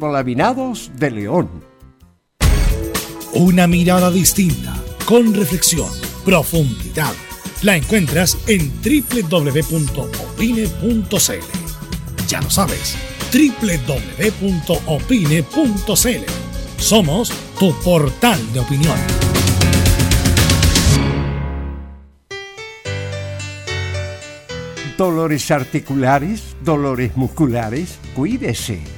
Laminados de León. Una mirada distinta, con reflexión, profundidad. La encuentras en www.opine.cl. Ya lo sabes, www.opine.cl. Somos tu portal de opinión. Dolores articulares, dolores musculares, cuídese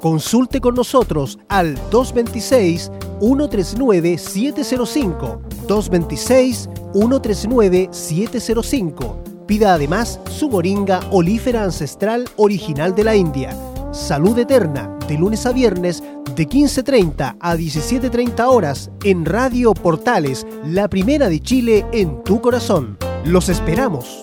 Consulte con nosotros al 226-139-705. 226-139-705. Pida además su moringa olífera ancestral original de la India. Salud Eterna, de lunes a viernes, de 15.30 a 17.30 horas, en Radio Portales, la primera de Chile en tu corazón. Los esperamos.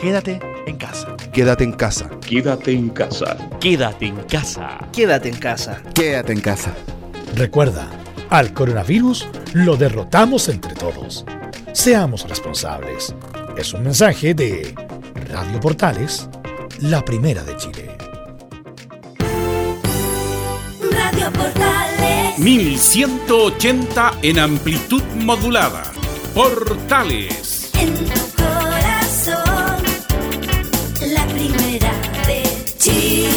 Quédate en casa. Quédate en casa. Quédate en casa. Quédate en casa. Quédate en casa. Quédate en casa. Recuerda, al coronavirus lo derrotamos entre todos. Seamos responsables. Es un mensaje de Radio Portales, la primera de Chile. Radio Portales. 1180 en amplitud modulada. Portales. En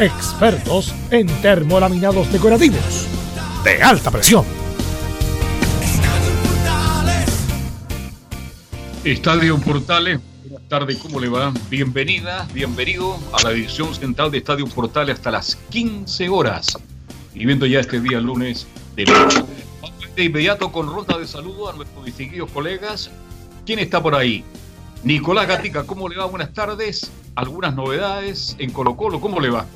Expertos en termolaminados decorativos de alta presión. Estadio Portales, buenas tardes, ¿cómo le va? Bienvenida, bienvenido a la edición central de Estadio Portales hasta las 15 horas. Y viendo ya este día lunes de Vamos de inmediato con ronda de saludo a nuestros distinguidos colegas. ¿Quién está por ahí? Nicolás Gatica, ¿cómo le va? Buenas tardes. Algunas novedades en Colo Colo, ¿cómo le va?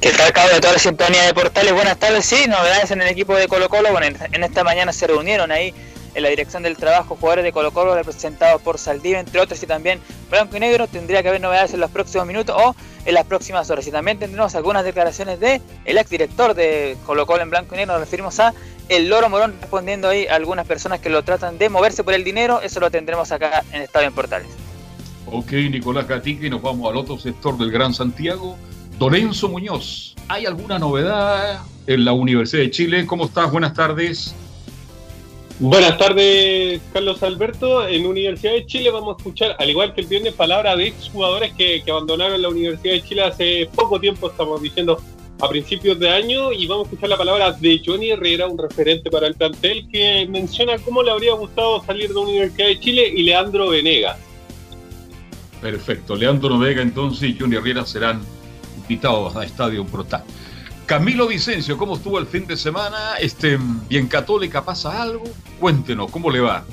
¿Qué tal, cabo de toda la sintonía de Portales? Buenas tardes, sí, novedades en el equipo de Colo Colo. Bueno, en, esta mañana se reunieron ahí en la dirección del trabajo jugadores de Colo Colo representados por Saldivia, entre otros, y también Blanco y Negro. Tendría que haber novedades en los próximos minutos o en las próximas horas. Y también tendremos algunas declaraciones de el exdirector de Colo Colo en Blanco y Negro. Nos referimos a el Loro Morón respondiendo ahí a algunas personas que lo tratan de moverse por el dinero. Eso lo tendremos acá en Estadio en Portales. Ok, Nicolás Gatica, y nos vamos al otro sector del Gran Santiago. Dorenzo Muñoz, ¿hay alguna novedad en la Universidad de Chile? ¿Cómo estás? Buenas tardes. Buenas tardes, Carlos Alberto. En Universidad de Chile vamos a escuchar, al igual que el viernes, palabras de exjugadores que, que abandonaron la Universidad de Chile hace poco tiempo, estamos diciendo a principios de año, y vamos a escuchar la palabra de Johnny Herrera, un referente para el plantel, que menciona cómo le habría gustado salir de la Universidad de Chile, y Leandro Venegas. Perfecto. Leandro Vega entonces y Johnny Herrera serán invitados a Estadio Protal. Camilo Vicencio, ¿cómo estuvo el fin de semana? Este, ¿Bien Católica pasa algo? Cuéntenos, ¿cómo le va?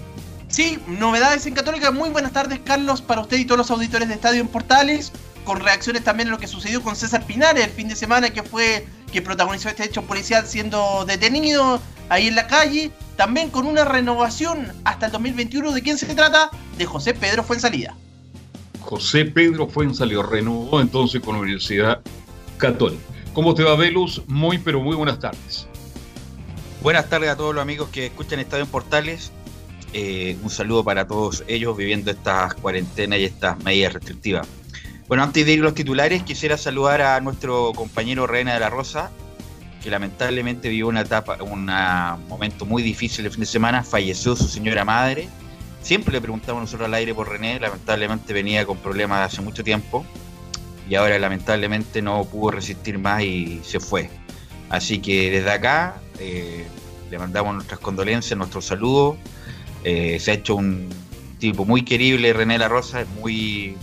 Sí, novedades en Católica. Muy buenas tardes, Carlos, para usted y todos los auditores de Estadio en Portales. Con reacciones también a lo que sucedió con César Pinares el fin de semana, que fue que protagonizó este hecho policial siendo detenido ahí en la calle. También con una renovación hasta el 2021. ¿De quién se trata? De José Pedro Fuensalida. José Pedro Fuensalida renovó entonces con la Universidad Católica. ¿Cómo te va, Velus? Muy, pero muy buenas tardes. Buenas tardes a todos los amigos que escuchan Estadio en Portales. Eh, un saludo para todos ellos viviendo estas cuarentenas y estas medidas restrictivas. Bueno, antes de ir a los titulares, quisiera saludar a nuestro compañero Reina de la Rosa, que lamentablemente vivió una etapa, un momento muy difícil el fin de semana. Falleció su señora madre. Siempre le preguntamos nosotros al aire por René, lamentablemente venía con problemas hace mucho tiempo y ahora lamentablemente no pudo resistir más y se fue. Así que desde acá eh, le mandamos nuestras condolencias, nuestros saludos. Eh, se ha hecho un tipo muy querible, René La Rosa, es muy,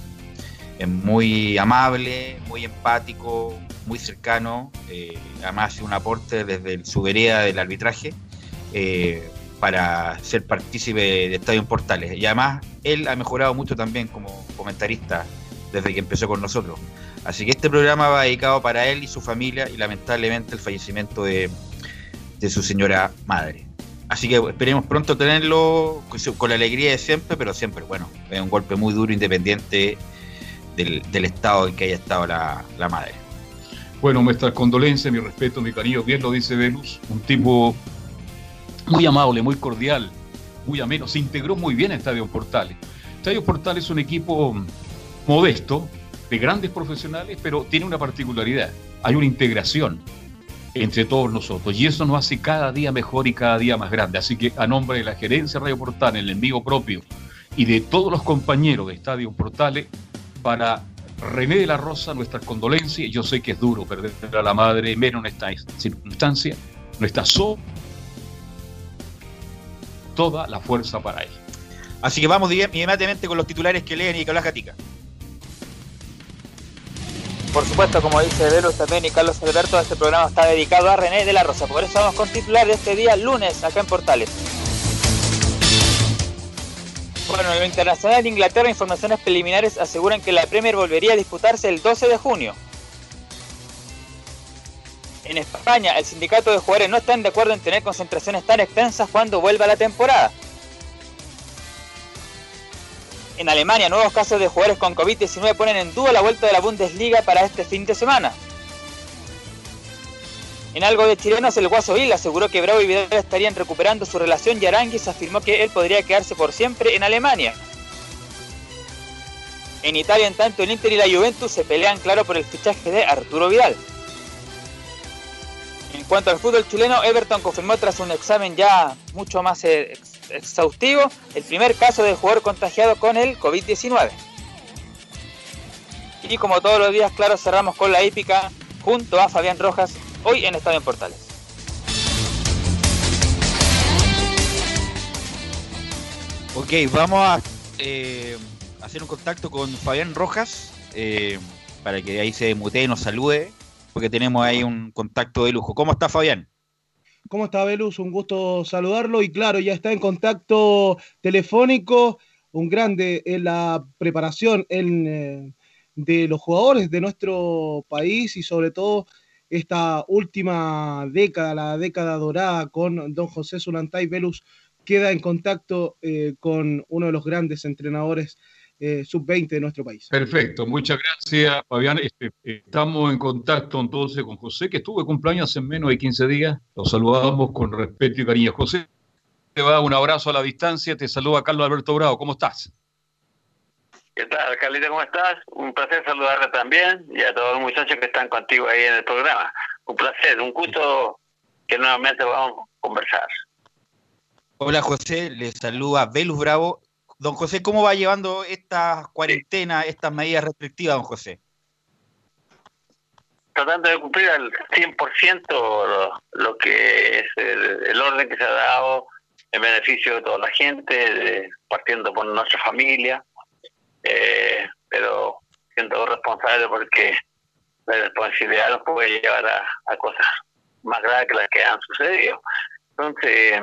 es muy amable, muy empático, muy cercano. Eh, además hace un aporte desde su vereda del arbitraje para ser partícipe de Estadio Portales. Y además él ha mejorado mucho también como comentarista desde que empezó con nosotros. Así que este programa va dedicado para él y su familia y lamentablemente el fallecimiento de, de su señora madre. Así que esperemos pronto tenerlo con la alegría de siempre, pero siempre, bueno, es un golpe muy duro independiente del, del estado en que haya estado la, la madre. Bueno, nuestras condolencias, mi respeto, mi cariño, bien lo dice Venus, un tipo muy amable, muy cordial, muy ameno, se integró muy bien a Estadio Portales. Estadio Portales es un equipo modesto, de grandes profesionales, pero tiene una particularidad, hay una integración entre todos nosotros y eso nos hace cada día mejor y cada día más grande. Así que a nombre de la gerencia Radio Portales, el envío propio y de todos los compañeros de Estadio Portales, para René de la Rosa, nuestras condolencias. Yo sé que es duro perder a la madre, menos en esta circunstancia. Nuestra so toda la fuerza para él. Así que vamos inmediatamente con los titulares que leen Nicolás Gatica. Por supuesto, como dice Velus también y Carlos Alberto, este programa está dedicado a René de la Rosa. Por eso vamos con titular de este día, lunes, acá en Portales. Bueno, en lo internacional de Inglaterra, informaciones preliminares aseguran que la Premier volvería a disputarse el 12 de junio. En España, el sindicato de jugadores no están de acuerdo en tener concentraciones tan extensas cuando vuelva la temporada. En Alemania, nuevos casos de jugadores con COVID-19 ponen en duda la vuelta de la Bundesliga para este fin de semana. En algo de chilenos, el Guaso Vil aseguró que Bravo y Vidal estarían recuperando su relación y Aranguis afirmó que él podría quedarse por siempre en Alemania. En Italia, en tanto, el Inter y la Juventus se pelean claro por el fichaje de Arturo Vidal. En cuanto al fútbol chileno, Everton confirmó tras un examen ya mucho más ex- exhaustivo el primer caso de jugador contagiado con el COVID-19. Y como todos los días, claro, cerramos con la hípica junto a Fabián Rojas, hoy en Estadio en Portales. Ok, vamos a eh, hacer un contacto con Fabián Rojas eh, para que ahí se mutee y nos salude, porque tenemos ahí un contacto de lujo. ¿Cómo está Fabián? ¿Cómo está Velus? Un gusto saludarlo y claro, ya está en contacto telefónico, un grande en la preparación eh, de los jugadores de nuestro país y sobre todo esta última década, la década dorada con don José Zulantay Velus, queda en contacto eh, con uno de los grandes entrenadores eh, sub-20 de nuestro país. Perfecto, muchas gracias, Fabián. Este, estamos en contacto entonces con José, que estuvo de cumpleaños en menos de 15 días. Lo saludamos con respeto y cariño. José, te va un abrazo a la distancia. Te saluda Carlos Alberto Bravo. ¿Cómo estás? ¿Qué tal, Carlito? ¿Cómo estás? Un placer saludarte también y a todos los muchachos que están contigo ahí en el programa. Un placer, un gusto que nuevamente vamos a conversar. Hola José, le saluda Velus Bravo. Don José, ¿cómo va llevando esta cuarentena, estas medidas restrictivas, don José? Tratando de cumplir al 100% lo, lo que es el, el orden que se ha dado en beneficio de toda la gente, de- partiendo por nuestra familia, eh, pero siendo responsable porque la responsabilidad nos puede llevar a, a cosas más graves que las que han sucedido. Entonces,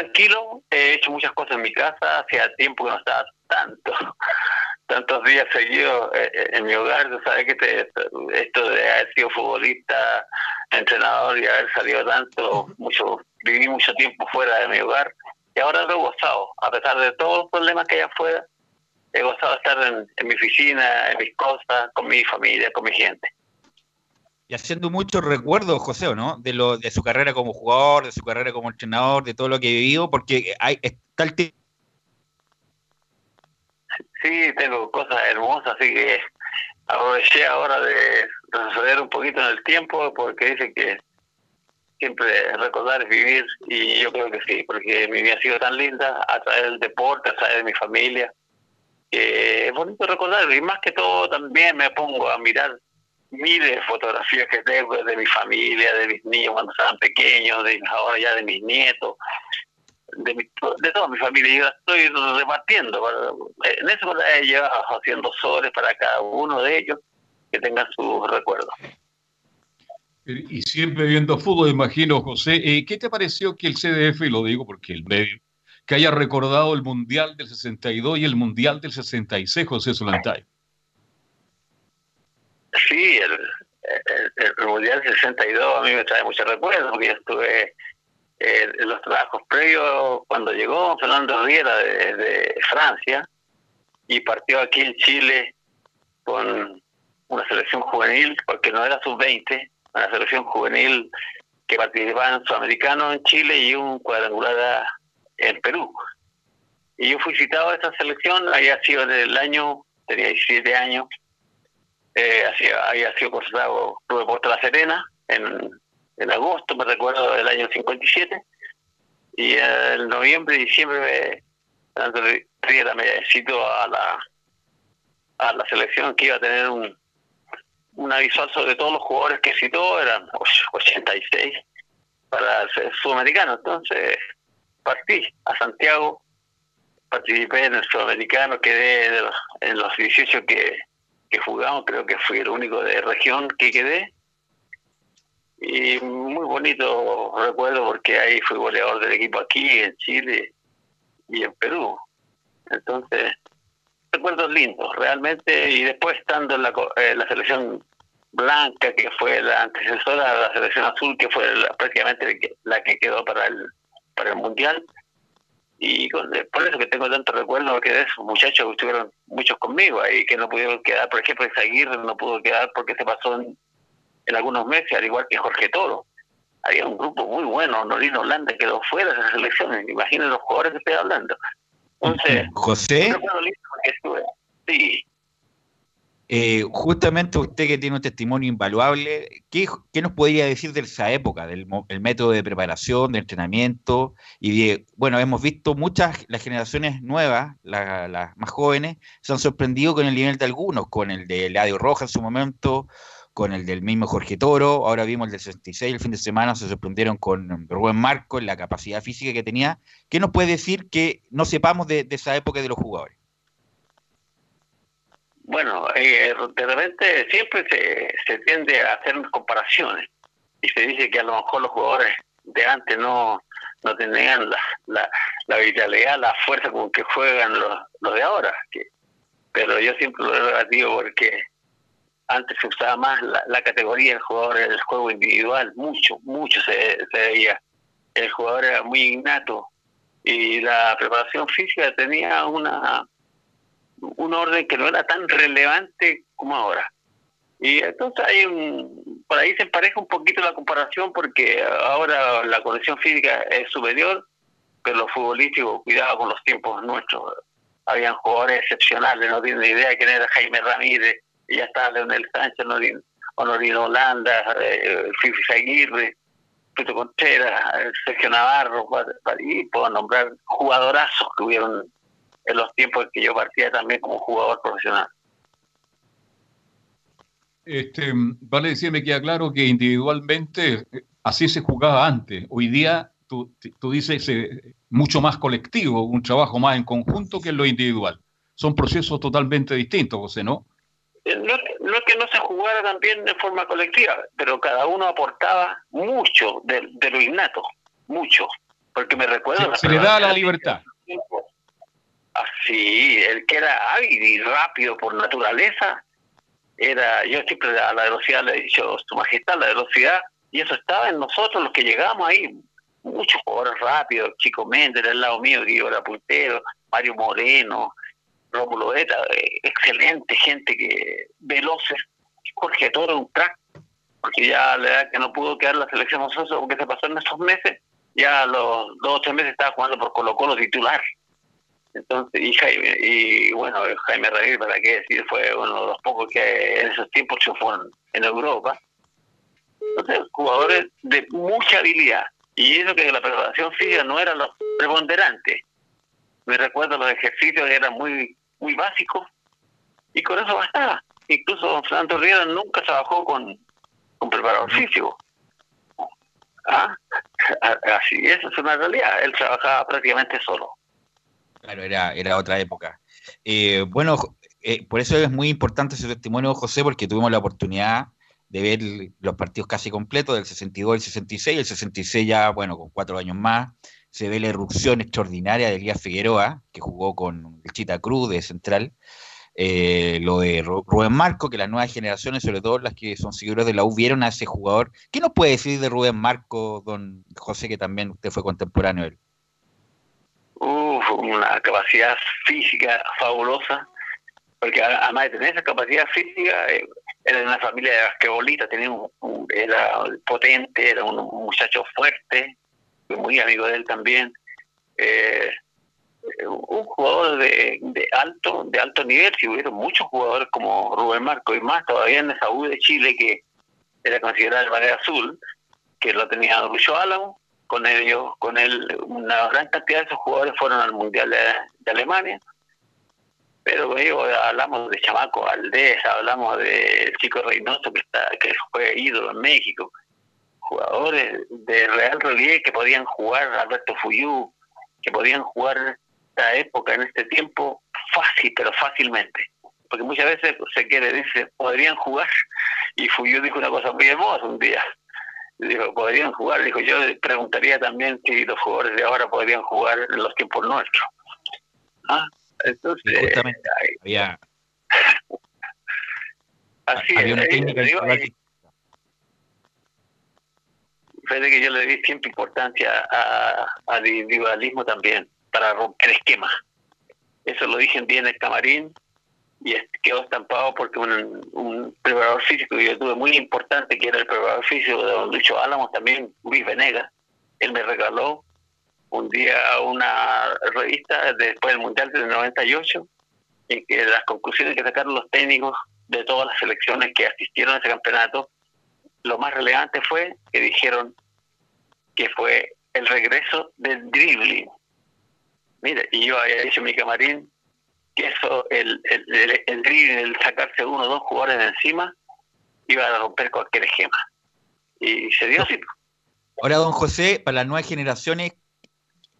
tranquilo, he hecho muchas cosas en mi casa, hacía tiempo que no estaba tanto, tantos días seguidos eh, eh, en mi hogar, tú sabes que te- esto de haber sido futbolista, entrenador y haber salido tanto, mucho, viví mucho tiempo fuera de mi hogar y ahora lo he gozado, a pesar de todos los problemas que hay afuera, he gozado de estar en, en mi oficina, en mis cosas, con mi familia, con mi gente. Y haciendo muchos recuerdos, José, ¿o ¿no? De, lo, de su carrera como jugador, de su carrera como entrenador, de todo lo que he vivido, porque hay, está el tiempo. Sí, tengo cosas hermosas, así que aproveché ahora de retroceder un poquito en el tiempo porque dicen que siempre recordar es vivir y yo creo que sí, porque mi vida ha sido tan linda a través del deporte, a través de mi familia, que es bonito recordar y más que todo también me pongo a mirar miles de fotografías que tengo de mi familia, de mis niños cuando estaban pequeños, de ahora ya de mis nietos, de, mi, de toda mi familia. Yo estoy repartiendo. En eso la he llevado haciendo sobres para cada uno de ellos que tengan sus recuerdos. Y siempre viendo fútbol, imagino, José. Eh, ¿Qué te pareció que el CDF, y lo digo porque el medio, que haya recordado el Mundial del 62 y el Mundial del 66, José Solantay? Sí, el, el, el Mundial 62 a mí me trae muchos recuerdos porque yo estuve eh, en los trabajos previos cuando llegó Fernando Riera de, de Francia y partió aquí en Chile con una selección juvenil, porque no era sub-20, una selección juvenil que participaba en Sudamericano en Chile y un cuadrangular en Perú. Y yo fui citado a esa selección, había sido en el año, tenía 17 años, eh, había sido contratado Club Deportes La Serena en, en agosto, me recuerdo, del año 57, y en noviembre y diciembre Fernando Riera me citó a la, a la selección que iba a tener un, una visual sobre todos los jugadores que citó, eran och- 86 para el sudamericano, entonces partí a Santiago, participé en el sudamericano, quedé en los 18 que, jugamos, creo que fui el único de región que quedé. Y muy bonito recuerdo porque ahí fui goleador del equipo aquí, en Chile y en Perú. Entonces, recuerdos lindos, realmente. Y después estando en la, eh, la selección blanca, que fue la antecesora de la selección azul, que fue la- prácticamente la que quedó para el, para el Mundial. Y con- por eso que tengo tanto recuerdo, porque de esos muchachos que estuvieron muchos conmigo ahí, que no pudieron quedar, por ejemplo, Isaguirre no pudo quedar porque se pasó en, en algunos meses, al igual que Jorge Toro. Había un grupo muy bueno, Norino Holanda quedó fuera de esas elecciones, imaginen los jugadores que estoy hablando. Entonces, José, sí, Eh, justamente usted que tiene un testimonio invaluable, ¿qué, nos podría decir de esa época, del método de preparación, de entrenamiento? Y de, bueno, hemos visto muchas, las generaciones nuevas, la- las más jóvenes, se han sorprendido con el nivel de algunos, con el de Eladio Rojas en su momento, con el del mismo Jorge Toro, ahora vimos el del 66 el fin de semana, se sorprendieron con Rubén Marco, en la capacidad física que tenía. ¿Qué nos puede decir que no sepamos de esa época de los jugadores? Bueno, eh, de repente siempre se, se tiende a hacer comparaciones y se dice que a lo mejor los jugadores de antes no, no tenían la, la, la vitalidad, la fuerza con que juegan los, los de ahora. que- pero yo siempre lo he porque antes se usaba más la, la categoría del jugador, el juego individual, mucho, mucho se, se veía. El jugador era muy innato y la preparación física tenía una un orden que no era tan relevante como ahora. Y entonces hay un, por ahí se empareja un poquito la comparación porque ahora la condición física es superior, pero lo futbolístico, cuidado con los tiempos nuestros. Habían jugadores excepcionales, no tienen idea de quién era Jaime Ramírez, ya está Leonel Sánchez, Honorín, Honorín Holanda, eh, Fifi Aguirre, Tito Contreras, Sergio Navarro, y puedo nombrar jugadorazos que hubieron en los tiempos en que yo partía también como jugador profesional. Este, vale decir, me queda claro que individualmente eh, así se jugaba antes. Hoy día tú, tú dices eh, mucho más colectivo, un trabajo más en conjunto que en lo individual. Son procesos totalmente distintos, José, ¿no? Eh, No, no es que no se jugara también de forma colectiva, pero cada uno aportaba mucho de, de lo innato, mucho. Porque me recuerdo... Se, le da la libertad. Así, el que era hábil y rápido por naturaleza, era, yo siempre a la velocidad le he dicho, su majestad, la velocidad, y eso estaba en nosotros los que llegamos ahí, muchos jugadores rápidos, Chico Méndez del lado mío, que yo era puntero, Mario Moreno, Rómulo Eta, eh, excelente gente que veloces, Jorge Toro, un crack, porque ya la edad que no pudo quedar la selección nosotros, porque se pasó en esos meses, ya los dos o tres meses estaba jugando por Colo Colo titular. Entonces, y Jaime, y bueno, Jaime Ramírez, para qué decir, fue uno de los pocos que en esos tiempos triunfó en, en Europa. Entonces, jugadores de mucha habilidad. Y eso que la preparación física no era lo preponderante. Me recuerdo los ejercicios eran muy, muy básicos y con eso bastaba. Incluso don Fernando Riera nunca trabajó con, con preparador físico. Ah, Así, eso es una realidad. Él trabajaba prácticamente solo. Claro, era, era otra época. Eh, bueno, eh, por eso es muy importante ese testimonio, José, porque tuvimos la oportunidad de ver los partidos casi completos del 62 al 66, el 66 ya, bueno, con cuatro años más, se ve la irrupción extraordinaria de Elías Figueroa, que jugó con el Chita Cruz de Central, eh, lo de Ru- Rubén Marco, que las nuevas generaciones, sobre todo las que son seguidores de la U, vieron a ese jugador. ¿Qué nos puede decir de Rubén Marco, don José, que también usted fue contemporáneo de él? Uf, una capacidad física fabulosa, porque además de tener esa capacidad física, eh, era de una familia de basquetbolistas, tenía un, era potente, era un, muchacho fuerte, muy amigo de él también, eh, un jugador de, de alto de alto nivel, si hubieron muchos jugadores como Rubén Marco y más todavía en esa U de Chile que era considerada el ballet azul, que lo tenía Lucho Álamo, con ellos, con él, una gran cantidad de esos jugadores fueron al Mundial de, Alemania, pero digo, hablamos de Chamaco Valdés, hablamos de Chico Reynoso que está, que fue ídolo en México, jugadores de real relieve que podían jugar, Alberto Fuyú, que podían jugar esta época, en este tiempo, fácil, pero fácilmente. Porque muchas veces se quiere, dice, podrían jugar, y Fuyú dijo una cosa muy hermosa un día, dijo, podrían jugar, dijo, yo preguntaría también si los jugadores de ahora podrían jugar en los tiempos nuestros. ¿Ah? Entonces, Justamente, había, así había es, una eh, técnica digo, eh, fíjate que yo le di siempre importancia a- al individualismo también, para romper esquemas. Eso lo dije en día en el camarín y quedó estampado porque un, preparador físico que yo tuve muy importante, que era el preparador físico de don Lucho Álamos, también Luis Venegas, él me regaló un día una revista después del Mundial del 98, en que las conclusiones que sacaron los técnicos de todas las selecciones que asistieron a ese campeonato, lo más relevante fue que dijeron que fue el regreso del dribbling. Mire, y yo había en mi camarín eso, el, el, el, el dribbling, el sacarse uno o dos jugadores de encima, iba a romper cualquier esquema. Y se dio así. Ahora, don José, para las nuevas generaciones,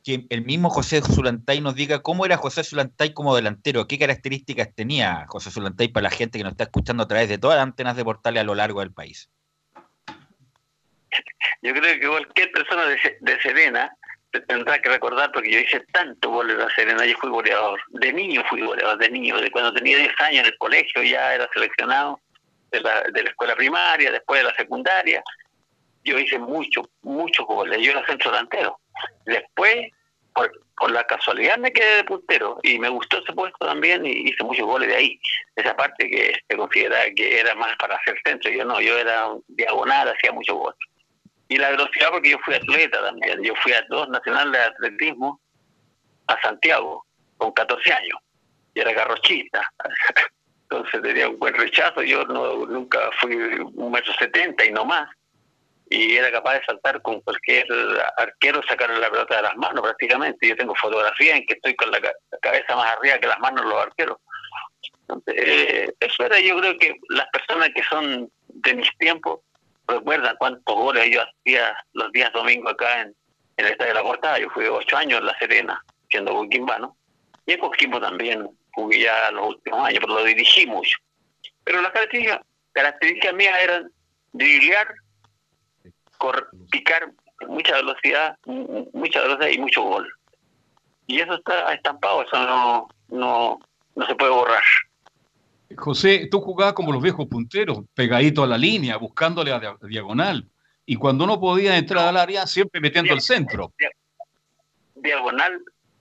que el mismo José Zulantay nos diga cómo era José Zulantay como delantero, qué características tenía José Zulantay para la gente que nos está escuchando a través de todas las antenas de portales a lo largo del país. Yo creo que cualquier persona de, de Serena tendrá que recordar, porque yo hice tanto gol en la Serena, yo fui goleador. De niño fui goleador, de niño. De cuando tenía 10 años en el colegio ya era seleccionado de la, de la escuela primaria, después de la secundaria. Yo hice muchos, muchos goles. Yo era centro delantero. Después, por, por la casualidad, me quedé de puntero y me gustó ese puesto también y hice muchos goles de ahí. Esa parte que se consideraba que era más para hacer centro. Yo no, yo era diagonal, hacía muchos goles y la velocidad porque yo fui atleta también. Yo fui a dos nacionales de atletismo a Santiago con 14 años y era garrochista. Entonces tenía un buen rechazo. Yo no nunca fui un metro setenta y no más. Y era capaz de saltar con cualquier arquero, sacarle la pelota de las manos prácticamente. Yo tengo fotografía en que estoy con la, ca- la cabeza más arriba que las manos de los arqueros. Entonces, eh, eso era, yo creo que las personas que son de mis tiempos recuerdan cuántos goles yo hacía los días domingos acá en, en el Estadio de la Portada. Yo fui ocho años en La Serena, siendo coquimbano. Y en Coquimbo también jugué ya los últimos años, pero lo dirigí mucho. Pero las características, características mías eran driblear, picar, mucha velocidad, mu- mucha velocidad y mucho gol. Y eso está estampado, eso no, no, no se puede borrar. José, tú jugabas como los viejos punteros, pegadito a la línea, buscándole a dia- diagonal. Y cuando no podía entrar al área, siempre metiendo al centro. diagonal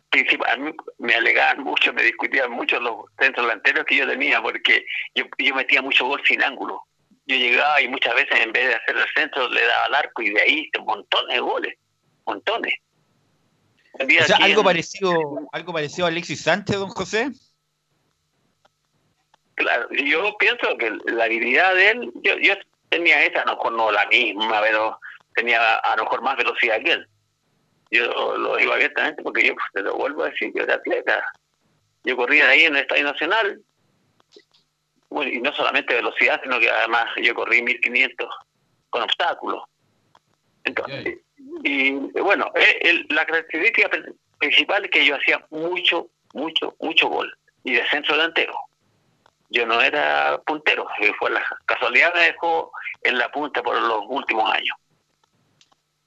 principal. A mí me alegaban mucho, me discutían mucho los centros delanteros que yo tenía, porque yo, yo metía mucho gol sin ángulo. Yo llegaba y muchas veces en vez de hacer el centro le daba al arco y de ahí montones de goles, montones. O sea, algo en- parecido, algo parecido a Alexis Sánchez, don José. Claro, yo pienso que la habilidad de él, yo, yo tenía esa, a lo mejor no la misma, pero tenía a lo mejor más velocidad que él. Yo lo digo abiertamente porque yo pues, te lo vuelvo a decir, yo era atleta. Yo corría ahí en el Estadio Nacional, bueno, y no solamente velocidad, sino que además yo corrí 1500 con obstáculos. Entonces, y bueno, eh, el- la característica pri- principal es que yo hacía mucho, mucho, mucho gol y de centro delantero yo no era puntero, y fue la casualidad me dejó en la punta por los últimos años.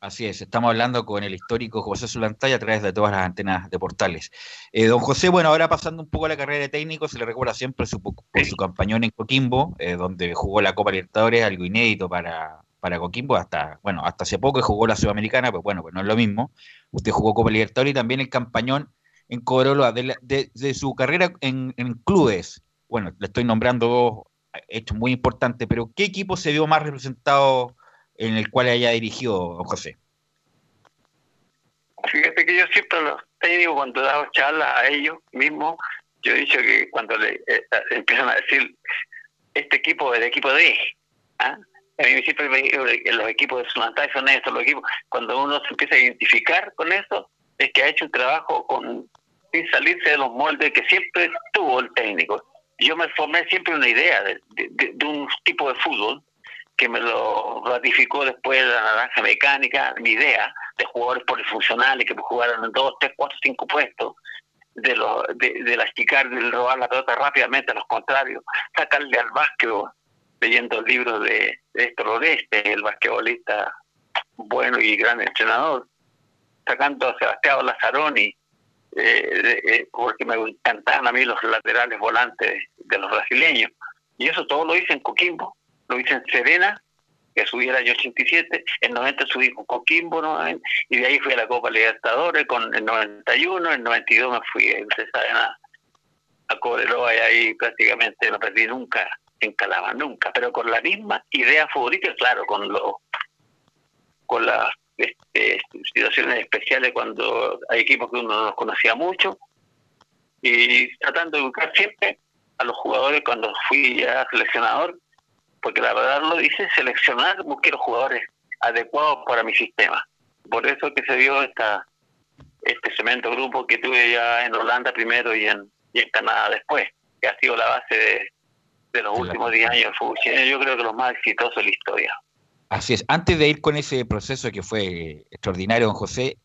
Así es, estamos hablando con el histórico José Zulantay a través de todas las antenas de portales. Eh, don José, bueno, ahora pasando un poco a la carrera de técnico, se le recuerda siempre su, por su campañón en Coquimbo, eh, donde jugó la Copa Libertadores, algo inédito para, para Coquimbo, hasta, bueno, hasta hace poco jugó la Sudamericana, pero bueno, pues no es lo mismo. Usted jugó Copa Libertadores y también el campañón en Cobreloa. De- de su carrera en, en clubes, bueno, le estoy nombrando dos hechos muy importantes, pero ¿qué equipo se vio más representado en el cual haya dirigido José? Fíjate que yo siempre los técnicos cuando he dado charlas a ellos mismos, yo he dicho que cuando le eh, eh, empiezan a decir este equipo es el equipo de ¿ah? a mí siempre me digo los equipos de Sunantay son estos, los equipos, cuando uno se empieza a identificar con eso, es que ha hecho un trabajo con sin salirse de los moldes que siempre tuvo el técnico. Yo me formé siempre una idea de, de- de- un tipo de fútbol que me lo ratificó después la naranja mecánica, mi idea de jugadores polifuncionales que jugaran en dos, tres, cuatro, cinco puestos, de, lo, de, de achicar, de robar la pelota rápidamente a los contrarios, sacarle al básquetbol, leyendo libros de, de Héctor el basquetbolista bueno y gran entrenador, sacando a Sebastián Lazzaroni, eh, eh, porque me encantaban a mí los laterales volantes de los brasileños. Y eso todo lo hice en Coquimbo, lo hice en Serena, que subí el año 87, en 90 subí con Coquimbo, ¿no? y de ahí fui a la Copa Libertadores con el 91, en 92 me fui, ustedes saben, a, a Cobreloa y ahí prácticamente no perdí nunca en Calama, nunca, pero con la misma idea favorita, claro, con los con las este, situaciones especiales cuando hay equipos que uno no los conocía mucho y tratando de buscar siempre a los jugadores cuando fui ya seleccionador, porque la verdad lo dice, seleccionar, busqué los jugadores adecuados para mi sistema. Por eso que se dio esta este cemento grupo que tuve ya en Holanda primero y en, y en Canadá después, que ha sido la base de, de los últimos 10 años del fútbol yo creo que los más exitosos de la historia. Así es. Antes de ir con ese proceso que fue extraordinario, don José,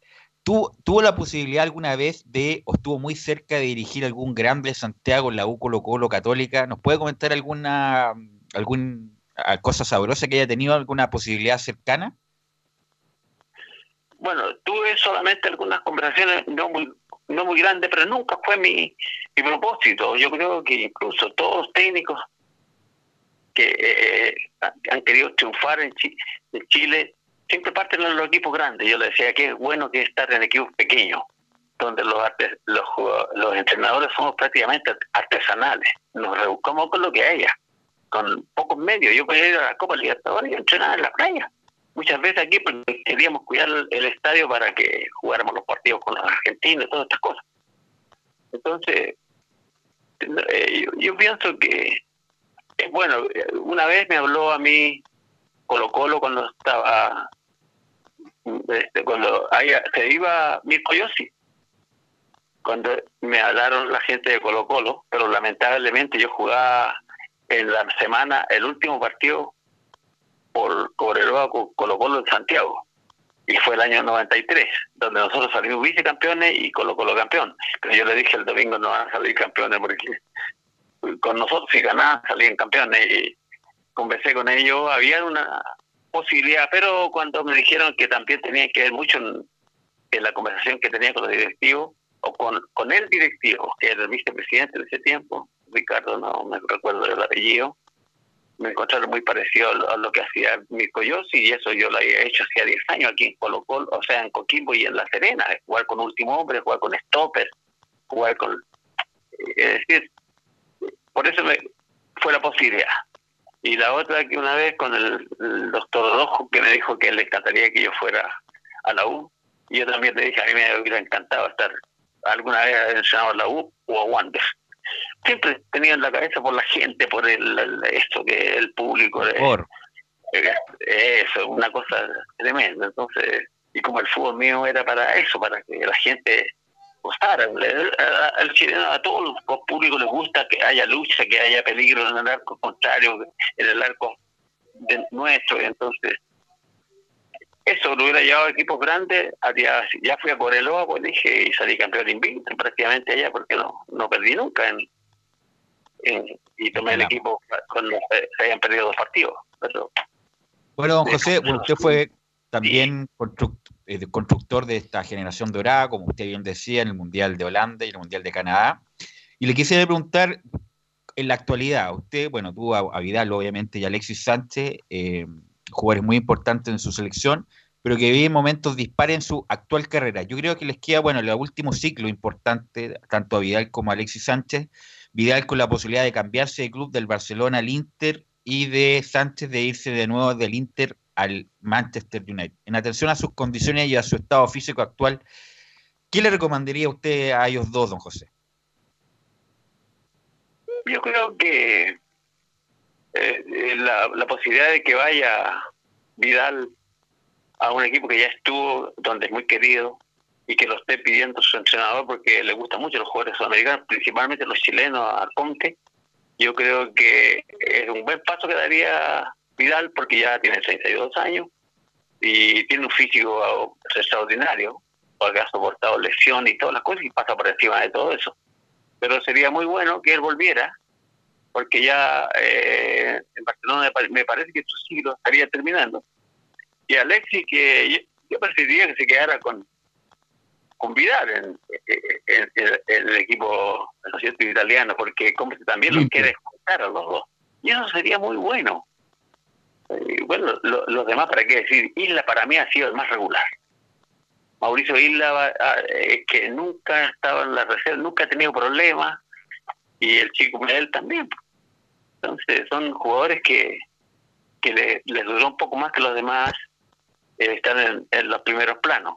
¿tú, ¿tuvo la posibilidad alguna vez de, o estuvo muy cerca de dirigir algún grande de Santiago en la U Colo Católica? ¿Nos puede comentar alguna algún, cosa sabrosa que haya tenido, alguna posibilidad cercana? Bueno, tuve solamente algunas conversaciones no muy no muy grandes, pero nunca fue mi, mi propósito. Yo creo que incluso todos los técnicos que eh, han querido triunfar en, Chile siempre parten de los equipos grandes. Yo le decía que es bueno que estar en equipos pequeños, donde los, los, los entrenadores somos prácticamente artesanales. Nos rebuscamos con lo que haya, con pocos medios. Yo podía ir a la Copa Libertadores y entrenar en la playa. Muchas veces aquí queríamos cuidar el estadio para que jugáramos los partidos con los argentinos y todas estas cosas. Entonces, eh, yo pienso que bueno, una vez me habló a mí Colo Colo cuando estaba, este, cuando se iba Mirko Yossi, cuando me hablaron la gente de Colo Colo, pero lamentablemente yo jugaba en la semana el último partido por Cobreloa con Colo Colo en Santiago. Y fue el año 93, donde nosotros salimos vicecampeones y Colo Colo campeón. Pero yo le dije el domingo no van a salir campeones porque con nosotros si ganaban salían campeones y conversé con ellos, había una posibilidad, pero cuando me dijeron que también tenía que ver mucho en, la conversación que tenía con los directivos, o con, con el directivo, que era el vicepresidente de ese tiempo, Ricardo, no me recuerdo el apellido, me encontraron muy parecido a lo que hacía Mirko Yossi, y eso yo lo había hecho hacía 10 años aquí en Colo Colo, o sea, en Coquimbo y en La Serena, jugar con último hombre, jugar con stopper, jugar con... Es decir, por eso me, fue la posibilidad. Y la otra que una vez con el, doctor Rojo que me dijo que le encantaría que yo fuera a la U, y yo también le dije, a mí me hubiera encantado estar alguna vez entrenado a la U o a Wander. Siempre tenía en la cabeza por la gente, por el, esto que el público. Por. Eh, eso, una cosa tremenda. Entonces, y como el fútbol mío era para eso, para que la gente al chileno, a todos los públicos les gusta que haya lucha, que haya peligro en el arco contrario, en el arco de nuestro. Entonces, eso lo hubiera llevado a equipos grandes. ya fui a Coreloa, pues dije, y salí campeón invicto prácticamente allá porque no, no perdí nunca. En, y tomé el equipo cuando se, hayan perdido dos partidos. bueno, don José, usted fue también eh, constructor de esta generación dorada, como usted bien decía, en el Mundial de Holanda y el Mundial de Canadá. Y le quisiera preguntar, en la actualidad, usted, bueno, tuvo a, Vidal, obviamente, y a Alexis Sánchez, eh, jugadores muy importantes en su selección, pero que viven momentos dispares en su actual carrera. Yo creo que les queda, bueno, el último ciclo importante, tanto a Vidal como a Alexis Sánchez. Vidal con la posibilidad de cambiarse de club del Barcelona al Inter y de Sánchez de irse de nuevo del Inter al Manchester United. En atención a sus condiciones y a su estado físico actual, ¿qué le recomendaría usted a ellos dos, don José? Yo creo que eh, eh, la, posibilidad de que vaya Vidal a un equipo que ya estuvo, donde es muy querido, y que lo esté pidiendo su entrenador porque le gustan mucho los jugadores sudamericanos, principalmente los chilenos, a Conte, yo creo que es un buen paso que daría Vidal porque ya tiene 62 años y tiene un físico extraordinario, porque ha soportado lesión y todas las cosas y pasa por encima de todo eso. Pero sería muy bueno que él volviera, porque ya eh, en Barcelona me parece que su siglo estaría terminando. Y Alexis, que yo, preferiría que se quedara con, con Vidal en, el equipo italiano, porque como también lo quiere juntar a los dos. Y eso sería muy bueno bueno, los demás, ¿para qué decir? Isla para mí ha sido el más regular. Mauricio Isla, ah, que nunca estaba en la reserva, nunca ha tenido problemas, y el chico Medel también. Entonces, son jugadores que, que les duró un poco más que los demás eh, están en, los primeros planos.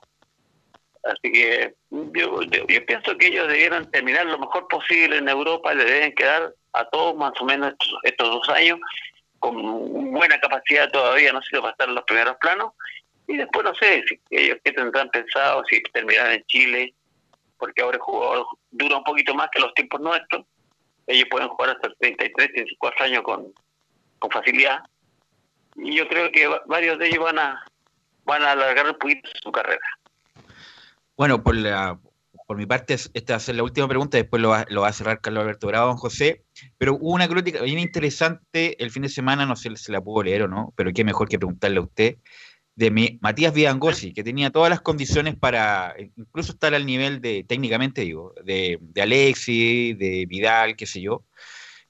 Así que yo, yo, yo pienso que ellos debieran terminar lo mejor posible en Europa, le deben quedar a todos más o menos estos, estos dos años con buena capacidad todavía, no sé si va a estar en los primeros planos, y después no sé si ellos qué tendrán pensado, si terminarán en Chile, porque ahora el jugador dura un poquito más que los tiempos nuestros, ellos pueden jugar hasta 33, 34 años con, con facilidad, y yo creo que va- varios de ellos van a van a alargar un poquito su carrera. Bueno, por la por mi parte, es- esta va a ser la última pregunta, después lo va, a cerrar Carlos Alberto Bravo, don José. Pero hubo una crónica bien interesante el fin de semana, no sé si la puedo leer o no, pero qué mejor que preguntarle a usted, de mi, Matías Vidangosi, que tenía todas las condiciones para incluso estar al nivel de, técnicamente digo, de, de Alexi, de Vidal, qué sé yo,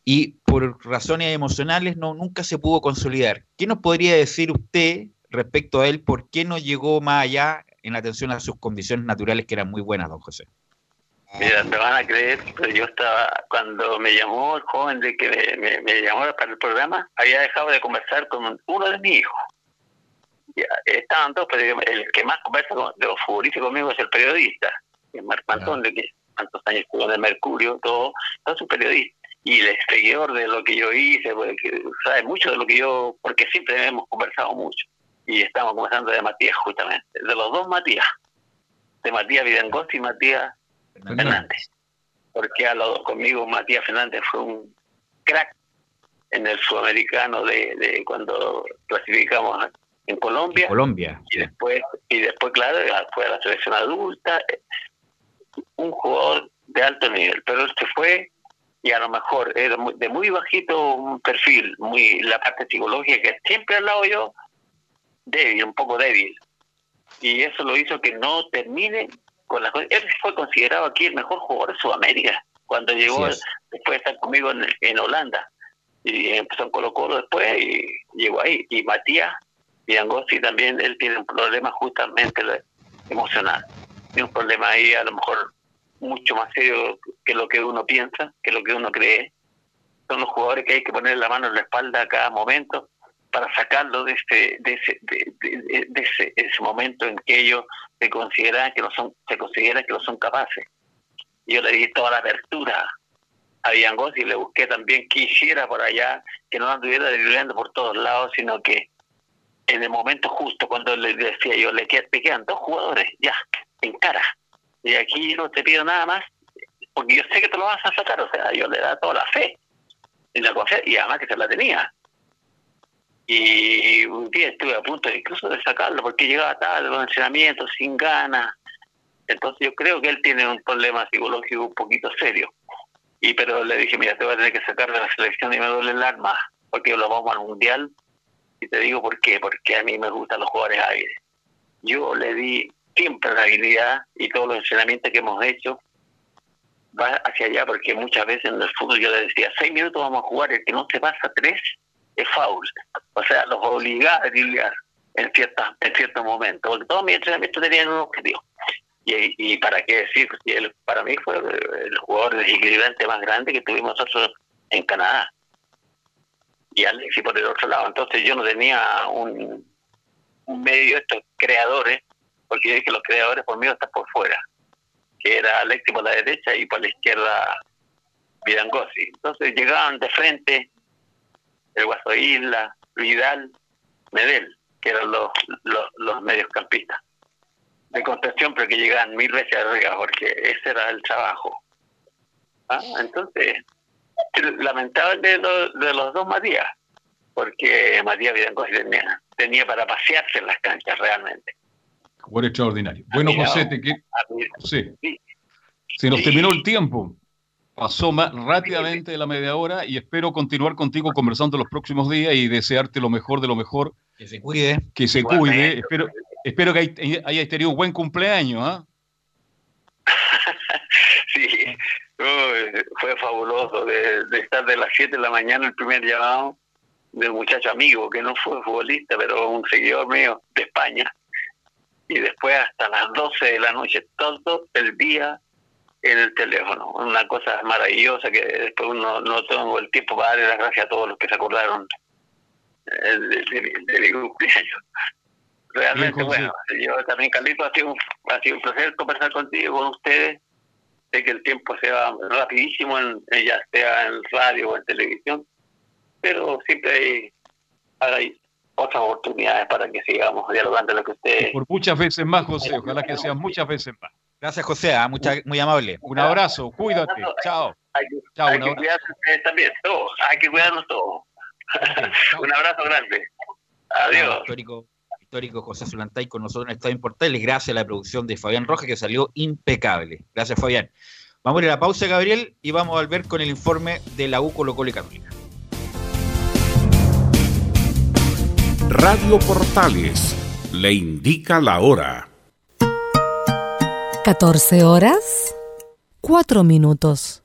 y por razones emocionales no, nunca se pudo consolidar. ¿Qué nos podría decir usted respecto a él? ¿Por qué no llegó más allá en atención a sus condiciones naturales que eran muy buenas, don José? Mira, me van a creer, pero yo estaba, cuando me llamó el joven de que me, me- me llamó para el programa, había dejado de conversar con uno de mis hijos. Estaban dos, pero el que más conversa con- de los futbolistas conmigo es el periodista, que es Marco Antonio, que tantos años estuvo en el Mercurio, todo, todo es un periodista. Y el seguidor de lo que yo hice, porque sabe mucho de lo que yo, porque siempre hemos conversado mucho. Y estamos conversando de Matías, justamente, de los dos Matías, de Matías Vidangosti y Matías Fernández. Porque a los, conmigo Matías Fernández fue un crack en el sudamericano de, de cuando clasificamos en Colombia. Colombia. Y después, y después claro, fue a la selección adulta. Un jugador de alto nivel. Pero él se fue y a lo mejor era de muy bajito un perfil, muy la parte psicológica que siempre al lado yo, débil, un poco débil. Y eso lo hizo que no termine con las cosas. Él fue considerado aquí el mejor jugador de Sudamérica cuando llegó después de estar conmigo en, en Holanda. Y empezó en Colo Colo después y llegó ahí. Y Matías Vidangosi también, él tiene un problema justamente emocional. Tiene un problema ahí a lo mejor mucho más serio que lo que uno piensa, que lo que uno cree. Son los jugadores que hay que poner la mano en la espalda a cada momento para sacarlo de ese, de ese, de, de- ese, ese momento en que ellos se consideran que no son, se consideran que no son capaces. Yo le di toda la apertura a Viangosi y le busqué también que hiciera por allá, que no anduviera delirando por todos lados, sino que en el momento justo, cuando le decía yo, le qued- te quedan dos jugadores, ya, en cara. Y aquí no te pido nada más, porque yo sé que te lo vas a sacar, o sea, yo le da toda la fe, y la confianza, y además que se la tenía. Y un día estuve a punto incluso de sacarlo, porque llegaba tarde, los entrenamientos, sin ganas. Entonces yo creo que él tiene un problema psicológico un poquito serio. Y pero le dije, mira, te voy a tener que sacar de la selección y me duele el alma, porque lo vamos al mundial. Y te digo por qué, porque a mí me gustan los jugadores aire. Yo le di siempre la habilidad y todos los entrenamientos que hemos hecho va hacia allá, porque muchas veces en el fútbol yo le decía, seis minutos vamos a jugar, el que no se pasa tres es foul. O sea, los obligaba a en ciertas en ciertos momentos, porque todos mis entrenamientos tenían un objetivo. Y, y para qué decir, él para mí fue el jugador desequilibrante más grande que tuvimos nosotros en Canadá. Y Alexis por el otro lado. Entonces yo no tenía un, un medio estos creadores, porque yo dije los creadores por mí están por fuera, que era Alexis por la derecha y por la izquierda Vidangosi. Entonces llegaban de frente el Guaso Isla, Vidal, Medel, que eran los, los, los mediocampistas de contención, pero que llegaban mil veces arriba, porque ese era el trabajo. Ah, Entonces, lamentable de, lo- de los dos Matías, porque Matías Vidangosi tenía, tenía para pasearse en las canchas realmente. Jugador extraordinario. Bueno. José, te que- Sí. se nos terminó el tiempo. Pasó más rápidamente de la media hora y espero continuar contigo conversando los próximos días y desearte lo mejor de lo mejor. Que se cuide. Que se Igualmente. cuide. Espero, espero que hay- hayas tenido un buen cumpleaños. ¿ah? Sí, Uy, fue fabuloso de, de estar de las 7 de la mañana el primer llamado de un muchacho amigo que no fue futbolista, pero un seguidor mío de España. Y después hasta las 12 de la noche, todo el día en el teléfono. Una cosa maravillosa que después uno no tengo el tiempo para darle las gracias a todos los que se acordaron de, de- de mi cumpleaños. realmente Bien, bueno. Yo también, Carlito, ha sido, un, ha sido un placer conversar contigo, con ustedes. Sé que el tiempo se va rapidísimo, en- ya sea en radio o en televisión, pero siempre hay, hay otras oportunidades para que sigamos dialogando lo que ustedes... Por muchas veces más, José. Ojalá que sean muchas veces más. Gracias, José. ah, mucha- muy amable. Un abrazo, cuídate. Chao. Hay que, Chao, hay que cuidarse ustedes también, todos. Hay que cuidarnos todos. un abrazo grande. Adiós. Histórico, histórico José Zulantay con nosotros en Estado en Portales, gracias a la producción de Fabián Rojas, que salió impecable. Gracias, Fabián. Vamos a ir a la pausa, Gabriel, y vamos a volver con el informe de la U Colo Colo y. Radio Portales le indica la hora. 14 horas, 4 minutos.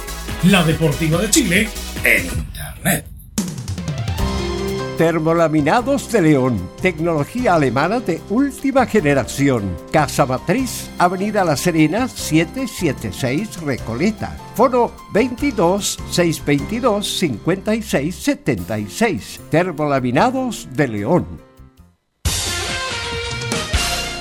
La Deportiva de Chile en Internet. Termolaminados de León, tecnología alemana de última generación. Casa Matriz, Avenida La Serena, 776 Recoleta. Foro 22 622 56 76. Termolaminados de León.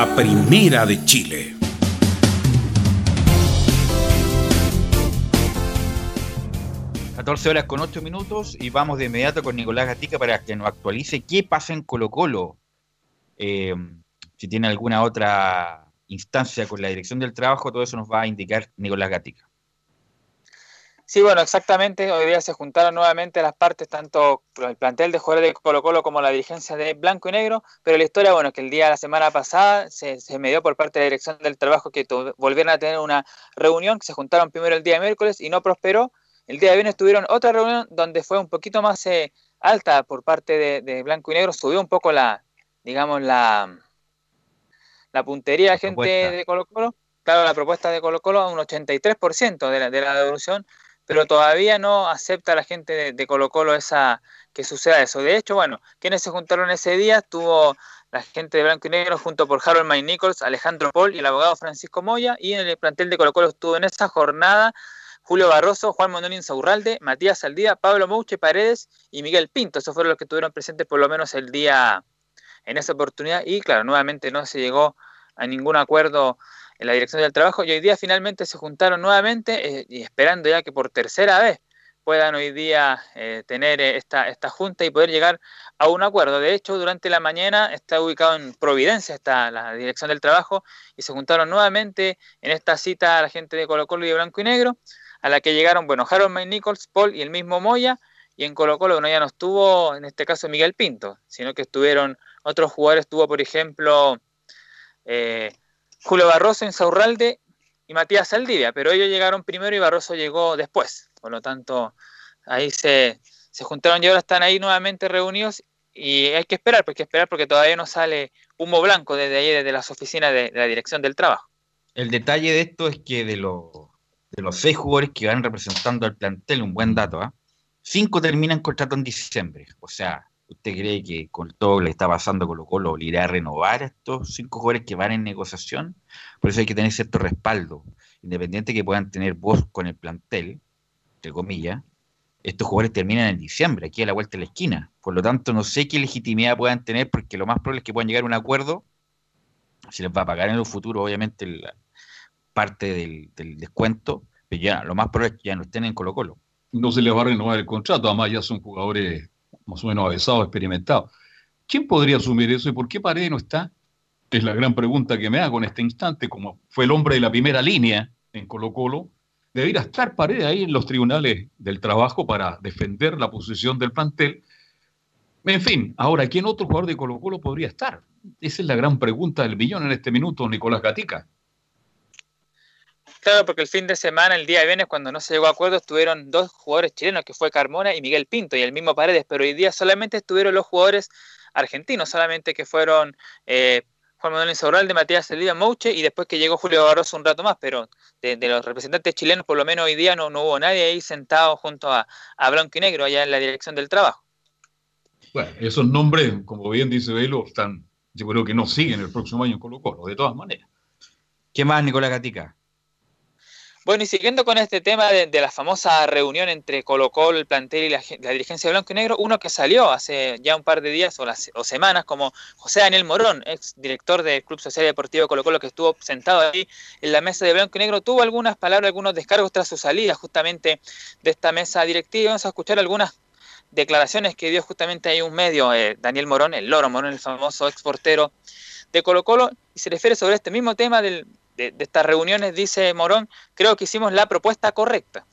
La primera de Chile. Corazón. 14 horas con 8 minutos y vamos de inmediato con Nicolás Gatica para que nos actualice qué pasa en Colo Colo. Eh, si tiene alguna otra instancia con la dirección del trabajo, todo eso nos va a indicar Nicolás Gatica. Sí, bueno, exactamente. Hoy día se juntaron nuevamente las partes, tanto el plantel de jugadores de Colo Colo como la dirigencia de Blanco y Negro. Pero la historia, bueno, que el día, la semana pasada, se, se me dio por parte de la dirección del trabajo que volvieron a tener una reunión, que se juntaron primero el día de miércoles y no prosperó. El día de viernes tuvieron otra reunión donde fue un poquito más eh, alta por parte de, de, Blanco y Negro. Subió un poco la, digamos, la, la puntería de la gente de Colo Colo. Claro, la propuesta de Colo Colo a un 83% de la, de la devolución pero todavía no acepta la gente de, Colo Colo esa, que suceda eso. De hecho, bueno, quienes se juntaron ese día estuvo la gente de Blanco y Negro junto por Harold May Nichols, Alejandro Paul y el abogado Francisco Moya, y en el plantel de Colo Colo estuvo en esa jornada Julio Barroso, Juan Mondoni Insaurralde, Matías Saldía, Pablo Mouche Paredes y Miguel Pinto. Esos fueron los que estuvieron presentes por lo menos el día en esa oportunidad y claro, nuevamente no se llegó a ningún acuerdo en la dirección del trabajo y hoy día finalmente se juntaron nuevamente eh, y esperando ya que por tercera vez puedan hoy día eh, tener eh, esta, esta junta y poder llegar a un acuerdo. De hecho, durante la mañana está ubicado en Providencia, está la dirección del trabajo, y se juntaron nuevamente en esta cita a la gente de Colo Colo y de Blanco y Negro, a la que llegaron, bueno, Harold May Nichols, Paul y el mismo Moya, y en Colo Colo, ya no estuvo, en este caso, Miguel Pinto, sino que estuvieron otros jugadores, estuvo, por ejemplo, eh, Julio Barroso, Insaurralde y Matías Saldivia, pero ellos llegaron primero y Barroso llegó después. Por lo tanto, ahí se, se juntaron y ahora están ahí nuevamente reunidos y hay que esperar, pues hay que esperar porque todavía no sale humo blanco desde ahí, desde las oficinas de, la Dirección del Trabajo. El detalle de esto es que de, los de los seis jugadores que van representando al plantel, un buen dato, ¿ah? cinco terminan contrato en diciembre. O sea, ¿Usted cree que con todo lo que le está pasando Colo Colo le irá a renovar a estos cinco jugadores que van en negociación? Por eso hay que tener cierto respaldo, independiente que puedan tener voz con el plantel, entre comillas. Estos jugadores terminan en diciembre, aquí a la vuelta de la esquina. Por lo tanto, no sé qué legitimidad puedan tener, porque lo más probable es que puedan llegar a un acuerdo. Se les va a pagar en el futuro, obviamente, la parte del, del descuento, pero ya lo más probable es que ya no estén en Colo Colo. No se les va a renovar el contrato, además ya son jugadores más o menos avesado, experimentado. ¿Quién podría asumir eso y por qué Paredes no está? Es la gran pregunta que me hago en este instante, como fue el hombre de la primera línea en Colo Colo, debería estar Paredes ahí en los tribunales del trabajo para defender la posición del plantel. En fin, ahora, ¿quién otro jugador de Colo Colo podría estar? Esa es la gran pregunta del billón en este minuto, Nicolás Gatica. Claro, porque el fin de semana, el día de viernes, cuando no se llegó a acuerdo, estuvieron dos jugadores chilenos, que fue Carmona y Miguel Pinto, y el mismo Paredes, pero hoy día solamente estuvieron los jugadores argentinos, solamente que fueron eh, Juan Manuel Insobral de Matías Elida Mouche, y después que llegó Julio Barroso un rato más, pero de, los representantes chilenos, por lo menos hoy día no, no hubo nadie ahí sentado junto a, a Blanco y Negro, allá en la dirección del trabajo. Bueno, esos nombres, como bien dice Velo, están, yo creo que no siguen el próximo año en Colo Colo, de todas maneras. ¿Qué más, Nicolás Gatica? Bueno, y siguiendo con este tema de, la famosa reunión entre Colo Colo, el plantel y la, dirigencia de Blanco y Negro, uno que salió hace ya un par de días o, las, o semanas, como José Daniel Morón, ex director del Club Social y Deportivo Colo Colo, que estuvo sentado ahí en la mesa de Blanco y Negro, tuvo algunas palabras, algunos descargos tras su salida justamente de esta mesa directiva. Vamos a escuchar algunas declaraciones que dio justamente ahí un medio, eh, Daniel Morón, el Loro Morón, el famoso exportero de Colo Colo, y se refiere sobre este mismo tema del, de, estas reuniones, dice Morón, creo que hicimos la propuesta correcta.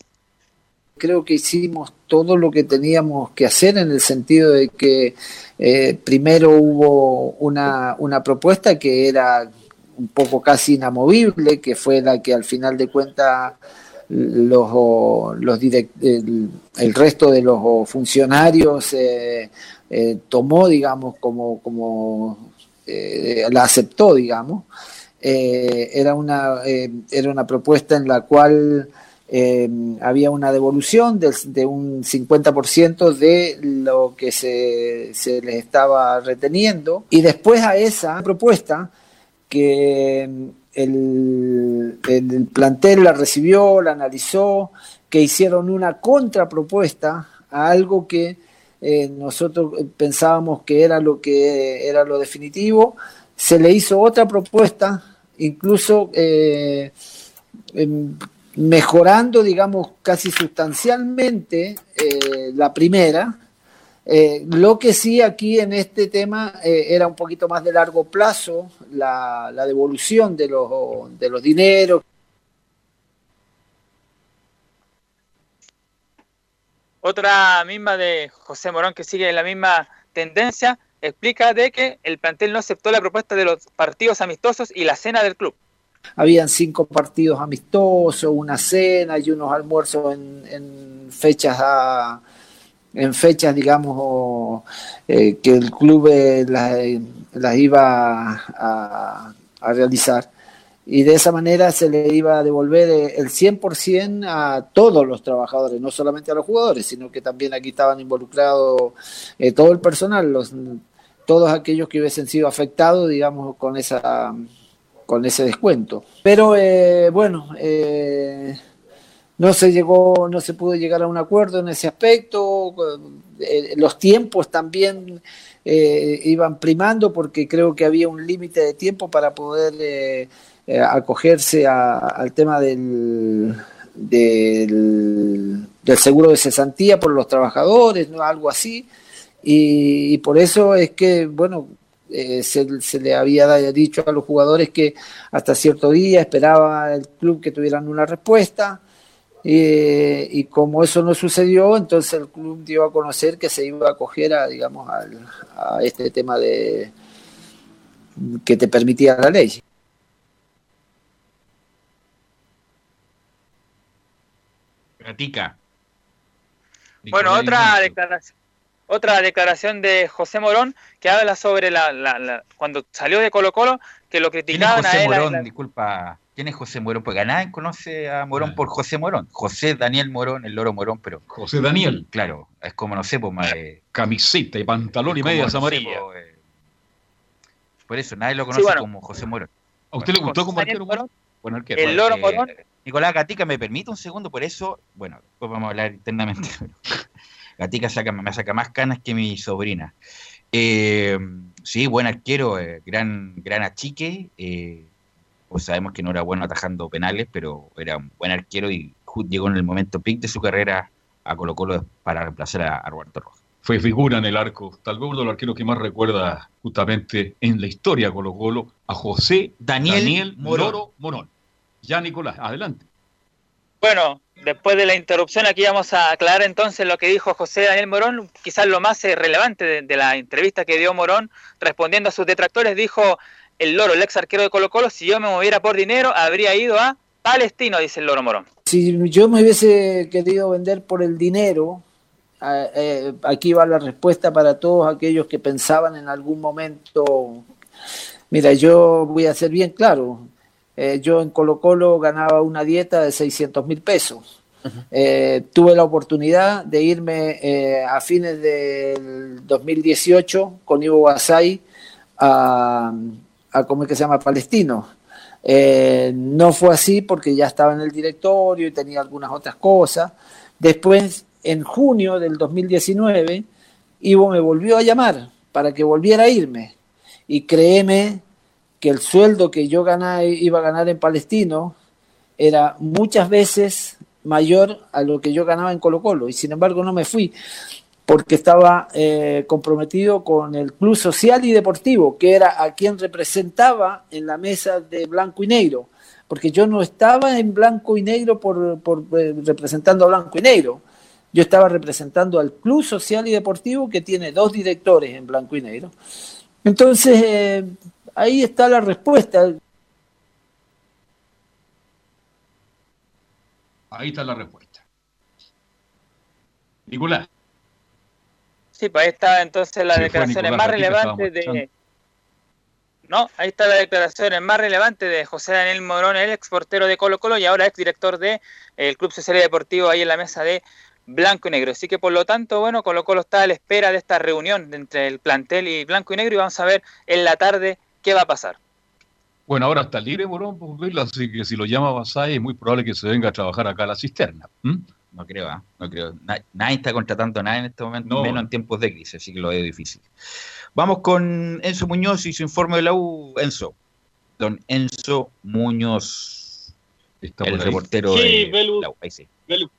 Creo que hicimos todo lo que teníamos que hacer en el sentido de que eh, primero hubo una, una propuesta que era un poco casi inamovible, que fue la que al final de cuentas los, los el, resto de los funcionarios eh, eh, tomó, digamos, como, como la aceptó, digamos. Eh, era, una, eh, era una propuesta en la cual eh, había una devolución de, de un 50% de lo que se, se, les estaba reteniendo. Y después a esa propuesta que el, el plantel la recibió, la analizó, que hicieron una contrapropuesta a algo que nosotros pensábamos que era lo que era lo definitivo se le hizo otra propuesta, incluso eh, em, mejorando, digamos, casi sustancialmente eh, la primera. Eh, lo que sí aquí en este tema era un poquito más de largo plazo, la, devolución de los, de los dineros Otra misma de José Morón que sigue la misma tendencia, explica de que el plantel no aceptó la propuesta de los partidos amistosos y la cena del club. Habían cinco partidos amistosos, una cena y unos almuerzos en, fechas a, en fechas, digamos, eh, que el club eh, las, las iba a, realizar. Y de esa manera se le iba a devolver eh, el 100% a todos los trabajadores, no solamente a los jugadores, sino que también aquí estaban involucrados eh, todo el personal, los, todos aquellos que hubiesen sido afectados, digamos, con esa con ese descuento. Pero eh, bueno, eh, no se llegó, no se pudo llegar a un acuerdo en ese aspecto. Eh, los tiempos también iban primando porque creo que había un límite de tiempo para poder eh, acogerse a- al tema del, del, seguro de cesantía por los trabajadores, ¿no? algo así. Y, por eso es que, bueno, eh, se, le había dicho a los jugadores que hasta cierto día esperaba el club que tuvieran una respuesta. Y como eso no sucedió, entonces el club dio a conocer que se iba a acoger a, digamos, al- a este tema de que te permitía la ley. Gatica. Bueno, otra declaración, otra declaración de José Morón que habla sobre la, la- la- cuando salió de Colo Colo, que lo ¿Quién es criticaban a José él. Morón? la- Disculpa. ¿Quién es José Morón? Porque nadie conoce a Morón por José Morón. José Daniel Morón, el loro Morón, pero. José Daniel. Claro, es como no sé, pues más. eh, Camiseta y pantalón y medias no sé, amarillas. pues, eh, por eso, nadie lo conoce bueno. como José Morón. ¿A usted le gustó como Daniel arquero? Morón, Buen arquero. el loro Eh, Morón, Nicolás Gatica, ¿me permite un segundo? Por eso, bueno, después vamos a hablar internamente. Gatica saca, me saca más canas que mi sobrina. Eh, sí, buen arquero, eh, gran, gran achique. eh, pues sabemos que no era bueno atajando penales, pero era un buen arquero y llegó en el momento pic de su carrera a Colo Colo para reemplazar a, a Roberto Rojas. Fue figura en el arco. Tal vez uno de los arqueros que más recuerda justamente en la historia Colo Colo a José Daniel Morón. Loro Morón. Ya, Nicolás, adelante. Bueno, después de la interrupción aquí vamos a aclarar entonces lo que dijo José Daniel Morón, quizás lo más eh, relevante de, de la entrevista que dio Morón respondiendo a sus detractores, dijo el Loro, el ex arquero de Colo Colo, si yo me moviera por dinero habría ido a Palestino, dice el Loro Morón. Si yo me hubiese querido vender por el dinero, eh, eh, aquí va la respuesta para todos aquellos que pensaban en algún momento, mira, yo voy a ser bien claro, eh, yo en Colo Colo ganaba una dieta de 600 mil pesos. Eh, tuve la oportunidad de irme a fines del 2018 con Ivo Basay a, a ¿cómo es que se llama? Palestino. Eh, no fue así porque ya estaba en el directorio y tenía algunas otras cosas. Después, en junio del 2019, Ivo me volvió a llamar para que volviera a irme. Y créeme que el sueldo que yo ganaba, iba a ganar en Palestino era muchas veces mayor a lo que yo ganaba en Colo Colo. Y sin embargo no me fui porque estaba eh, comprometido con el Club Social y Deportivo, que era a quien representaba en la mesa de Blanco y Negro, porque yo no estaba en Blanco y Negro por, por eh, representando a Blanco y Negro, yo estaba representando al Club Social y Deportivo que tiene dos directores en Blanco y Negro. Entonces, eh, ahí está la respuesta. Ahí está la respuesta. Nicolás. Sí, pues ahí está entonces las Sí, declaraciones más relevantes de... No, ahí está la declaraciones más relevante de José Daniel Morón, el ex portero de Colo Colo y ahora ex director de el Club Social y Deportivo ahí en la mesa de Blanco y Negro. Así que por lo tanto, bueno, Colo Colo está a la espera de esta reunión entre el plantel y Blanco y Negro y vamos a ver en la tarde qué va a pasar. Bueno, ahora está libre Morón por verla, así que si lo llama Basay es muy probable que se venga a trabajar acá a la cisterna. No creo, ¿ah? no creo. Na- nadie está contratando a nadie en este momento, No. menos en tiempos de crisis, así que lo veo difícil. Vamos con Enzo Muñoz y su informe de la U. Enzo. Don Enzo Muñoz, Está el reportero Sí, de Velu. la U. Ahí sí. Velu.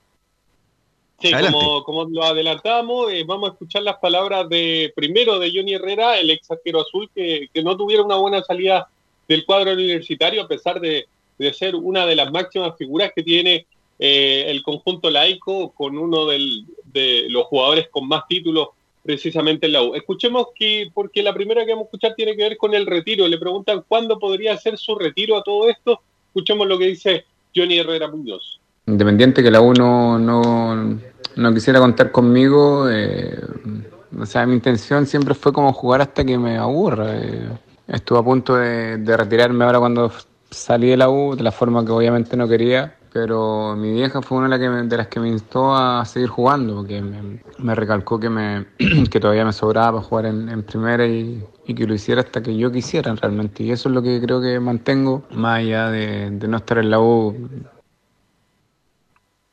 Sí, como, como lo adelantamos, eh, vamos a escuchar las palabras de primero de Johnny Herrera, el ex arquero azul, que, que no tuviera una buena salida del cuadro universitario, a pesar de, de ser una de las máximas figuras que tiene eh, el conjunto laico con uno del, de los jugadores con más títulos precisamente en la U. Escuchemos que, porque la primera que vamos a escuchar tiene que ver con el retiro. Le preguntan cuándo podría ser su retiro a todo esto. Escuchemos lo que dice Johnny Herrera Muñoz. Independiente que la U no, no, no quisiera contar conmigo, eh, o sea, mi intención siempre fue como jugar hasta que me aburra. eh. estuve a punto de, retirarme ahora cuando salí de la U, de la forma que obviamente no quería, pero mi vieja fue una de, la que me- de las que me instó a seguir jugando, porque me, me recalcó que, me, que todavía me sobraba para jugar en, en primera y, y que lo hiciera hasta que yo quisiera realmente. Y eso es lo que creo que mantengo, más allá de, de no estar en la U.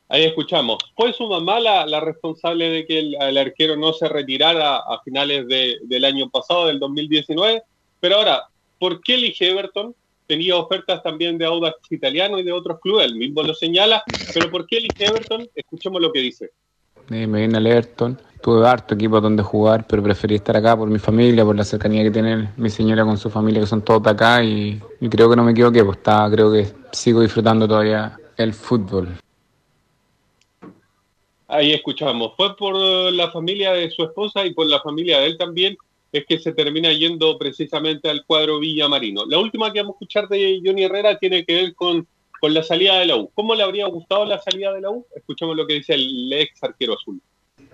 Ahí escuchamos. ¿Fue su mamá la, la responsable de que el, el arquero no se retirara a finales de- del año pasado, del 2019? Pero ahora, ¿por qué elige Everton? Tenía ofertas también de Audax Italiano y de otros clubes, el mismo lo señala, pero ¿por qué elige Everton? Escuchemos lo que dice. Eh, me vine al Everton, tuve harto equipo donde jugar, pero preferí estar acá por mi familia, por la cercanía que tiene mi señora con su familia, que son todos de acá, y, y creo que no me equivoqué, pues está, creo que sigo disfrutando todavía el fútbol. Ahí escuchamos. Fue por la familia de su esposa y por la familia de él también, es que se termina yendo precisamente al cuadro Villamarino. La última que vamos a escuchar de Johnny Herrera tiene que ver con, con la salida de la U. ¿Cómo le habría gustado la salida de la U? Escuchemos lo que dice el ex arquero azul.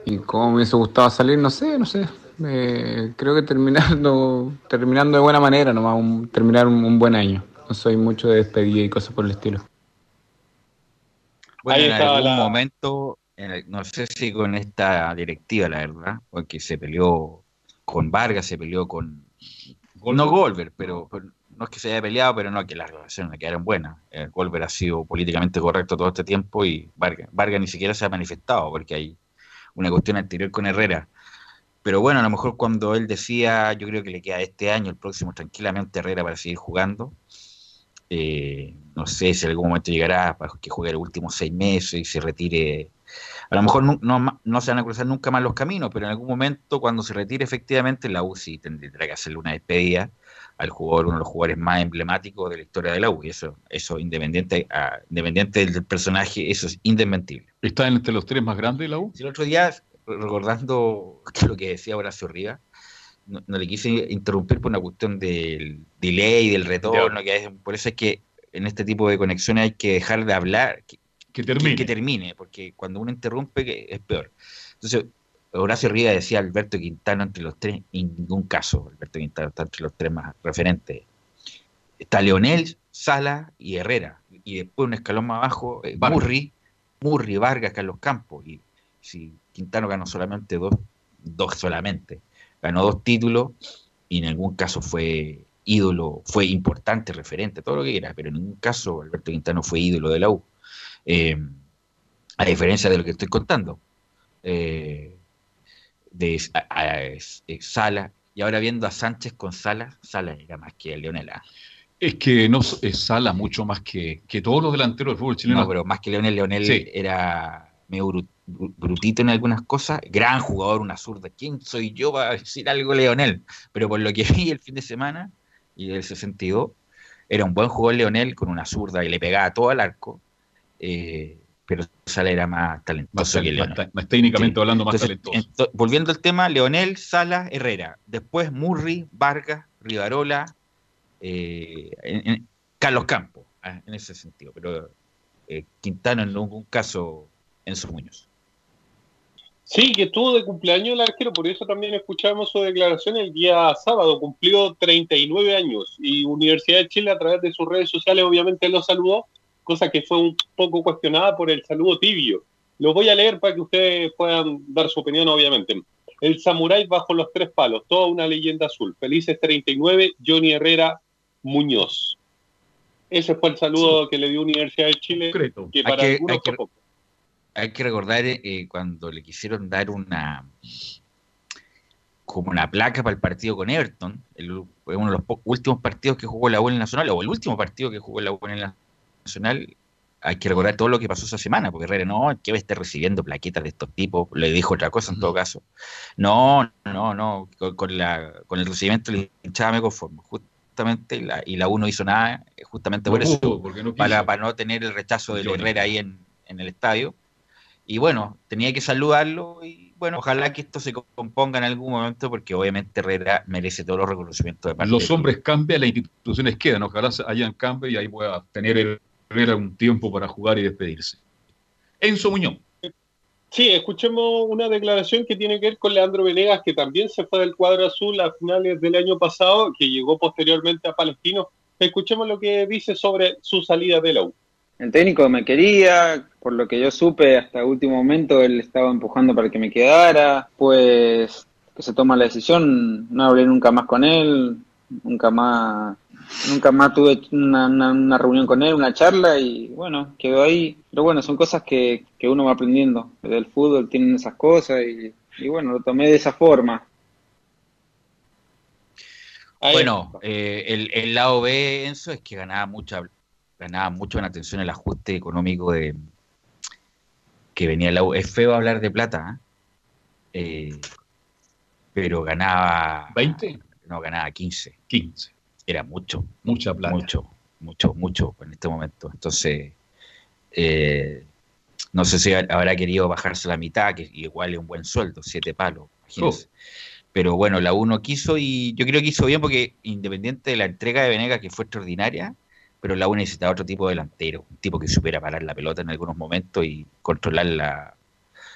Y cómo me hubiese gustado salir, no sé, no sé. Eh, creo que terminando, terminando de buena manera, nomás un- terminar un, un buen año. No soy mucho de despedida y cosas por el estilo. Bueno, Ahí en algún la- momento, el- no sé si con esta directiva, la verdad, porque se peleó con Vargas, se peleó con. No Golver, pero, pero no es que se haya peleado, pero no que las relaciones quedaron buenas. Eh, Golver ha sido políticamente correcto todo este tiempo y Vargas, Vargas ni siquiera se ha manifestado porque hay una cuestión anterior con Herrera. Pero bueno, a lo mejor cuando él decía, yo creo que le queda este año, el próximo, tranquilamente Herrera para seguir jugando. Eh, no sé si en algún momento llegará para que juegue los últimos seis meses y se retire. A lo mejor no, no, no se van a cruzar nunca más los caminos, pero en algún momento, cuando se retire efectivamente, la U sí tendrá que hacerle una despedida al jugador, uno de los jugadores más emblemáticos de la historia de la U. Y eso, eso independiente, a- independiente del personaje, eso es indesmentible. ¿Está entre los tres más grandes de la U? El otro día, recordando lo que decía Horacio Rivas, no, no le quise interrumpir por una cuestión del delay, del retorno, que es- por eso es que en este tipo de conexiones hay que dejar de hablar, que, que termine. que termine, porque cuando uno interrumpe es peor. Entonces, Horacio Rivas decía Alberto Quintano entre los tres, en ningún caso Alberto Quintano está entre los tres más referentes. Está Leonel, Sala y Herrera. Y después un escalón más abajo, eh. Murri, Murri, Vargas, Carlos Campos. Y si Quintano ganó solamente dos, dos solamente, ganó dos títulos y en algún caso fue ídolo, fue importante, referente, todo lo que quiera, pero en ningún caso Alberto Quintano fue ídolo de la U. Eh, a diferencia de lo que estoy contando. Eh, de a- a- es- Sala, y ahora viendo a Sánchez con Sala, Sala era más que Leonel. ¿ah? Es que no es Sala mucho más que, que todos los delanteros del fútbol chileno. No, pero más que Leonel, Leonel Sí. era medio bru- bru- brutito en algunas cosas, gran jugador, una zurda. ¿Quién soy yo para decir algo Leonel? Pero por lo que vi el fin de semana y del 62, era un buen jugador Leonel con una zurda y le pegaba todo al arco, eh, pero Sala era más talentoso Más, que Leonel. más- más técnicamente Sí. hablando, más Entonces, talentoso. ento- volviendo al tema, Leonel, Sala, Herrera. Después Murri, Vargas, Rivarola, eh, en- en- Carlos Campos, ah, en ese sentido. Pero eh, Quintano en ningún caso en sus Muñoz. Sí, que estuvo de cumpleaños el arquero, por eso también escuchamos su declaración el día sábado, cumplió 39 años y Universidad de Chile a través de sus redes sociales obviamente lo saludó, cosa que fue un poco cuestionada por el saludo tibio. Lo voy a leer para que ustedes puedan dar su opinión obviamente. El samurái bajo los tres palos, toda una leyenda azul. Felices 39, Johnny Herrera Muñoz. Ese fue el saludo que le dio Universidad de Chile, que Hay que- algunos hay que-. Hay recordar eh, cuando le quisieron dar una como una placa para el partido con Everton, el- fue uno de los últimos partidos que jugó la U en el Nacional, o el último partido que jugó la U en el Nacional, hay que recordar todo lo que pasó esa semana, porque Herrera no, que estar recibiendo plaquetas de estos tipos, le dijo otra cosa en todo caso. No, no, no, con, con la, con el recibimiento le hinchaba me conformo, justamente, y la, y la U no hizo nada, justamente No por eso, pudo, porque no para, para no tener el rechazo de. Herrera ahí en, en el estadio. Y bueno, tenía que saludarlo y bueno, ojalá que esto se componga en algún momento porque obviamente Herrera merece todos los reconocimientos de parte Los hombres cambian, las instituciones quedan. Ojalá hayan cambio y ahí pueda tener Herrera un tiempo para jugar y despedirse. Enzo Muñoz. Sí, escuchemos una declaración que tiene que ver con Leandro Venegas, que también se fue del cuadro azul a finales del año pasado, que llegó posteriormente a Palestino. Escuchemos lo que dice sobre su salida de la U. El técnico me quería, por lo que yo supe hasta el último momento, él estaba empujando para que me quedara, pues que se toma la decisión, no hablé nunca más con él, nunca más nunca más tuve una, una, una, reunión con él, una charla y bueno, quedó ahí. Pero bueno, son cosas que, que uno va aprendiendo. Del fútbol tienen esas cosas y, y bueno, lo tomé de esa forma. Bueno, eh, el, el, lado B, Enzo, es que ganaba mucha, ganaba mucho en atención el ajuste económico de que venía la U. Es feo hablar de plata, ¿eh? Eh, pero ganaba... ¿20? No, ganaba 15. 15 era mucho. Mucha plata. Mucho, mucho, mucho en este momento. Entonces, eh, no sé si habrá querido bajarse la mitad, que igual es un buen sueldo, siete palos, imagínense. Oh. Pero bueno, la uno quiso y yo creo que hizo bien porque independiente de la entrega de Venegas, que fue extraordinaria, pero la U necesitaba otro tipo de delantero, un tipo que supiera parar la pelota en algunos momentos y controlarla.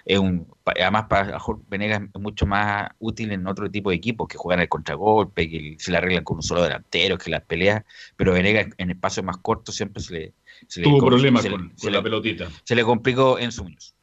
Es un, además, para Venegas es mucho más útil en otro tipo de equipos que juegan el contragolpe, que se la arreglan con un solo delantero, que las peleas, pero Venegas en espacios más cortos siempre se le. Se Tuvo le, problemas se con, le, con la pelotita. Se le complicó en sueños.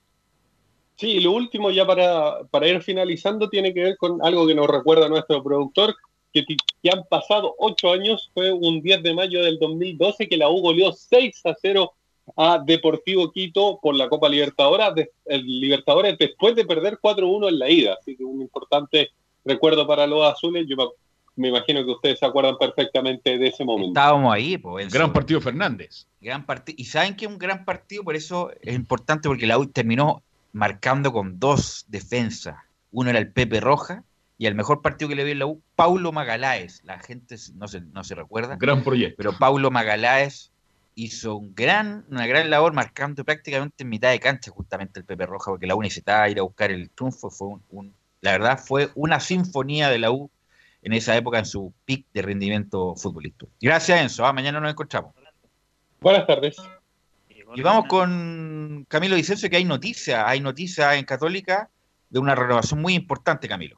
Sí, y lo último, ya para, para ir finalizando, tiene que ver con algo que nos recuerda nuestro productor, que, que han pasado ocho años, fue un 10 de mayo del 2012 que la U goleó 6 a 0 a Deportivo Quito por la Copa Libertadores, de, el Libertadores después de perder 4-1 en la ida. Así que un importante recuerdo para los azules. Yo me, me imagino que ustedes se acuerdan perfectamente de ese momento. Estábamos ahí, pues. Gran partido Fernández. Gran partido. Y saben que un gran partido, por eso es importante, porque la U terminó marcando con dos defensas. Uno era el Pepe Roja y el mejor partido que le vi en la U, Paulo Magaláes. La gente no se, no se recuerda. Gran proyecto. Pero Paulo Magaláes hizo un gran, una gran labor marcando prácticamente en mitad de cancha justamente el Pepe Roja, porque la U necesitaba ir a buscar el triunfo. Fue un, un, la verdad fue una sinfonía de la U en esa época en su pic de rendimiento futbolístico. Gracias Enzo, ¿ah? mañana nos encontramos. Buenas tardes. Y vamos con Camilo Vicencio, que hay noticias, hay noticias en Católica de una renovación muy importante, Camilo.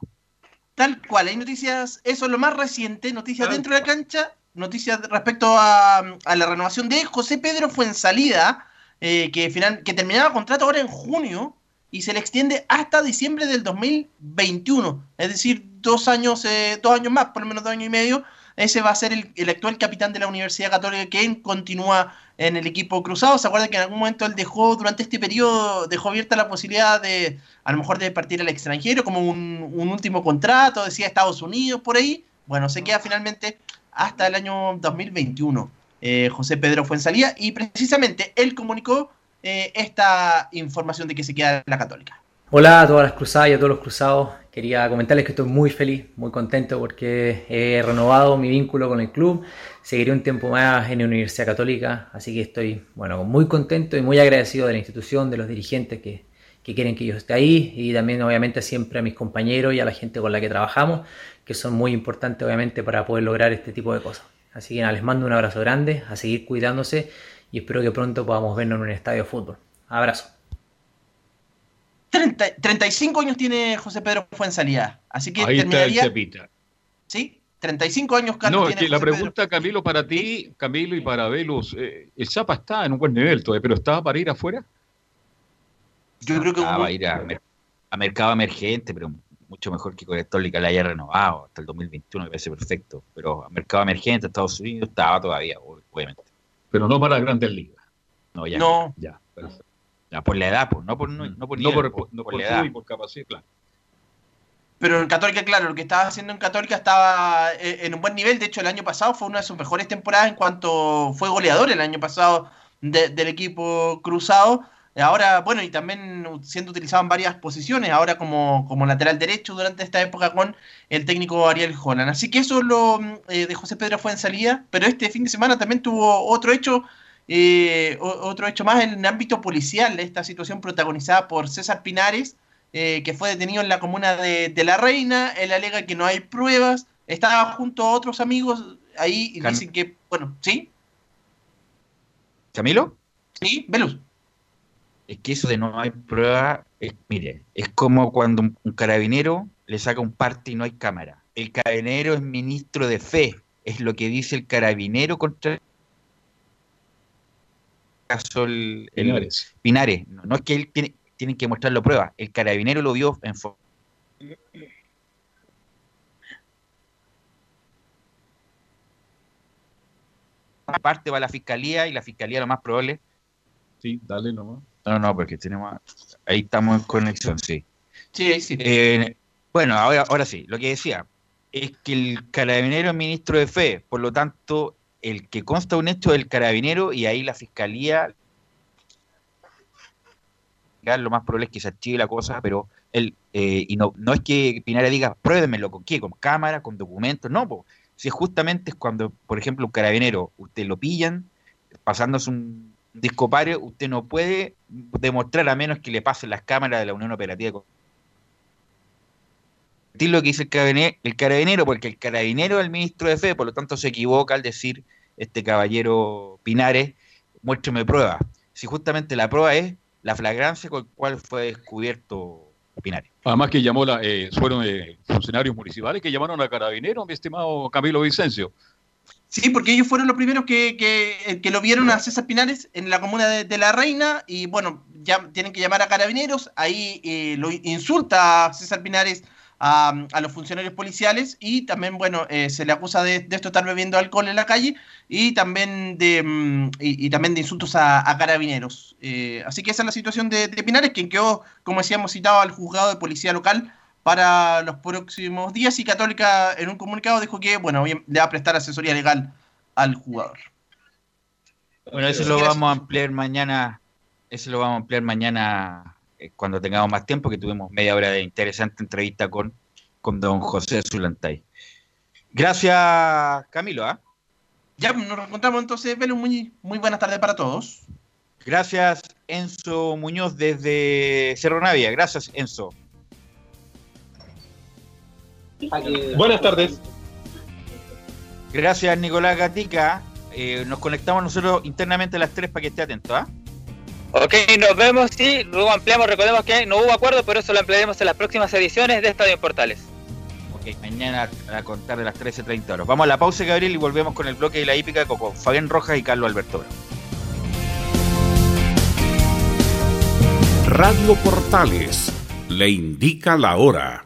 Tal cual, hay noticias, eso es lo más reciente, noticias dentro de la cancha, noticias respecto a, la renovación de José Pedro Fuensalida, eh, que, final, que terminaba contrato ahora en junio y se le extiende hasta diciembre del 2021, es decir, dos años, eh, dos años más, por lo menos dos años y medio. Ese va a ser el, actual capitán de la Universidad Católica que continúa en el equipo cruzado. ¿Se acuerda que en algún momento él dejó, durante este periodo, dejó abierta la posibilidad de, a lo mejor, de partir al extranjero como un último contrato, decía Estados Unidos, por ahí? Bueno, se queda finalmente hasta el año 2021. Eh, José Pedro Fuensalía y precisamente él comunicó eh, esta información de que se queda en la Católica. Hola a todas las cruzadas y a todos los cruzados. Quería comentarles que estoy muy feliz, muy contento porque he renovado mi vínculo con el club. Seguiré un tiempo más en la Universidad Católica, así que estoy bueno, muy contento y muy agradecido de la institución, de los dirigentes que, que quieren que yo esté ahí y también obviamente siempre a mis compañeros y a la gente con la que trabajamos, que son muy importantes obviamente para poder lograr este tipo de cosas. Así que nada, les mando un abrazo grande, a seguir cuidándose y espero que pronto podamos vernos en un estadio de fútbol. Abrazo. 30, 35 años tiene José Pedro Fuensalía, así que Ahí terminaría... está el. ¿Sí? 35 años, Carlos. No, es que la pregunta, Pedro. Camilo, para ti, Camilo y para Velus, eh, el Zapa está en un buen nivel todavía, pero ¿estaba para ir afuera? Yo creo que va a ir a, a, mercado emergente, pero mucho mejor que Católica la haya renovado hasta el 2021, me parece perfecto. Pero a mercado emergente, Estados Unidos, estaba todavía, obviamente. Pero no para grandes ligas. No, ya. No. Ya, ya, por la edad, pues, no por, no, no por, no nivel, por, no por, por la edad. y por capacidad, claro. Pero en Católica, claro, lo que estaba haciendo en Católica estaba en un buen nivel. De hecho, el año pasado fue una de sus mejores temporadas en cuanto fue goleador el año pasado de, del equipo cruzado. Ahora, bueno, y también siendo utilizado en varias posiciones, ahora como, como lateral derecho durante esta época con el técnico Ariel Holland. Así que eso es lo eh, de José Pedro fue en salida, pero este fin de semana también tuvo otro hecho eh, otro hecho más en el ámbito policial, esta situación protagonizada por César Pinares, eh, que fue detenido en la comuna de, La Reina. Él alega que no hay pruebas. Estaba junto a otros amigos ahí y dicen que, bueno, ¿sí? ¿Camilo? Sí, Velus. Es que eso de no hay prueba, mire, es como cuando un, carabinero le saca un parte y no hay cámara. El carabinero es ministro de fe, es lo que dice el carabinero contra caso el, Pinares. No, es que él tiene, tienen que mostrarlo prueba. El carabinero lo vio en Aparte va la fiscalía y la fiscalía lo más probable. Sí, dale nomás. No, no, porque tenemos. Ahí estamos en conexión, sí. Sí, sí. Eh, bueno, ahora, ahora sí. Lo que decía es que el carabinero es ministro de fe, por lo tanto, el que consta un hecho del carabinero y ahí la fiscalía lo más probable es que se archive la cosa, pero él, eh, y no, no es que Pinares diga, pruébenmelo con qué, con cámara, con documentos, no, si justamente es cuando, por ejemplo, un carabinero, usted lo pillan, pasándose un disco usted no puede demostrar a menos que le pasen las cámaras de la Unión Operativa. lo que dice el carabinero, el carabinero, porque el carabinero es el ministro de fe, por lo tanto se equivoca al decir este caballero Pinares, muéstrame prueba. Si justamente la prueba es la flagrancia con la cual fue descubierto Pinares. Además que llamó la, eh, fueron eh, funcionarios municipales que llamaron a carabineros, mi estimado Camilo Vicencio. Sí, porque ellos fueron los primeros que, que, que lo vieron a César Pinares en la comuna de, La Reina y bueno, ya tienen que llamar a carabineros, ahí eh, lo insulta a César Pinares a, los funcionarios policiales y también, bueno, eh, se le acusa de, esto estar bebiendo alcohol en la calle y también de, mm, y, también de insultos a, carabineros. Eh, así que esa es la situación de, Pinares, quien quedó, como decíamos, citado al juzgado de policía local para los próximos días y Católica en un comunicado dijo que, bueno, le va a prestar asesoría legal al jugador. Bueno, eso lo vamos a ampliar mañana, eso lo vamos a ampliar mañana eh, cuando tengamos más tiempo, que tuvimos media hora de interesante entrevista con, con don José Zulantay. Gracias, Camilo. ¿ah? Ya nos encontramos entonces, Velo, muy, muy buenas tardes para todos. Gracias, Enzo Muñoz desde Cerro Navia. Gracias, Enzo. Buenas tardes. Gracias, Nicolás Gatica. Eh, nos conectamos nosotros internamente a las tres para que esté atento. ¿ah? Ok, nos vemos y luego ampliamos. Recordemos que no hubo acuerdo, pero eso lo ampliaremos en las próximas ediciones de Estadio Portales. Ok, mañana a contar de las 13.30 horas. Vamos a la pausa, Gabriel, y volvemos con el bloque de la hípica con Fabián Rojas y Carlos Alberto. Radio Portales le indica la hora.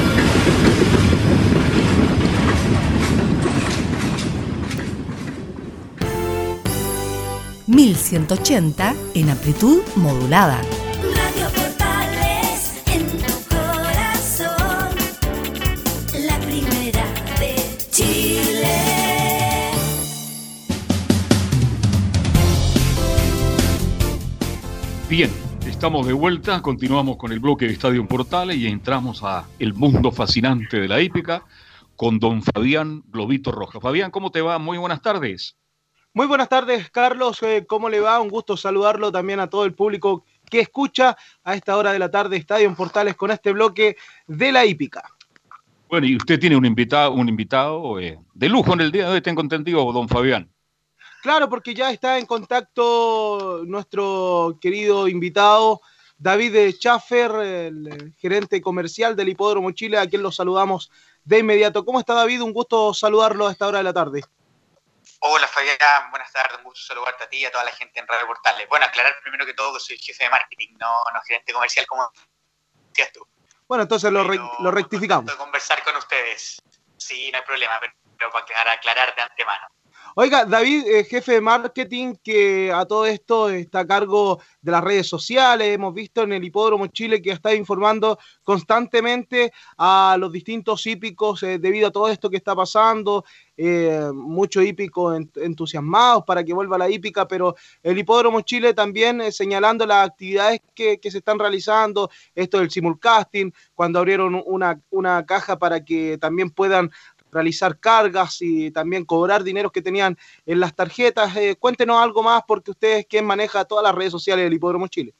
1180 en amplitud modulada. Radio Portales en tu corazón, la primera de Chile. Bien, estamos de vuelta, continuamos con el bloque de Estadio Portales y entramos a el mundo fascinante de la hípica con don Fabián Globito Roja. Fabián, ¿cómo te va? Muy buenas tardes. Muy buenas tardes, Carlos. Eh, ¿Cómo le va? Un gusto saludarlo también a todo el público que escucha a esta hora de la tarde Estadio en Portales con este bloque de la hípica. Bueno, y usted tiene un invitado, un invitado eh, de lujo en el día de hoy, tengo entendido, don Fabián. Claro, porque ya está en contacto nuestro querido invitado David Schaffer, el gerente comercial del Hipódromo Chile, a quien lo saludamos de inmediato. ¿Cómo está David? Un gusto saludarlo a esta hora de la tarde. Hola Fabián, buenas tardes, un gusto saludarte a ti y a toda la gente en Radio Portales. Bueno, aclarar primero que todo que soy jefe de marketing, no, no gerente comercial como decías tú. Bueno, entonces lo, re- lo rectificamos. Puedo conversar con ustedes. Sí, no hay problema, pero, pero para aclarar, aclarar de antemano. Oiga, David, eh, jefe de marketing, que a todo esto está a cargo de las redes sociales. Hemos visto en el Hipódromo Chile que está informando constantemente a los distintos hípicos eh, debido a todo esto que está pasando. Eh, muchos hípicos en- entusiasmados para que vuelva la hípica, pero el Hipódromo Chile también eh, señalando las actividades que, se están realizando, esto del simulcasting, cuando abrieron una, una caja para que también puedan realizar cargas y también cobrar dineros que tenían en las tarjetas. Eh, cuéntenos algo más porque usted es quien maneja todas las redes sociales del Hipódromo Chile.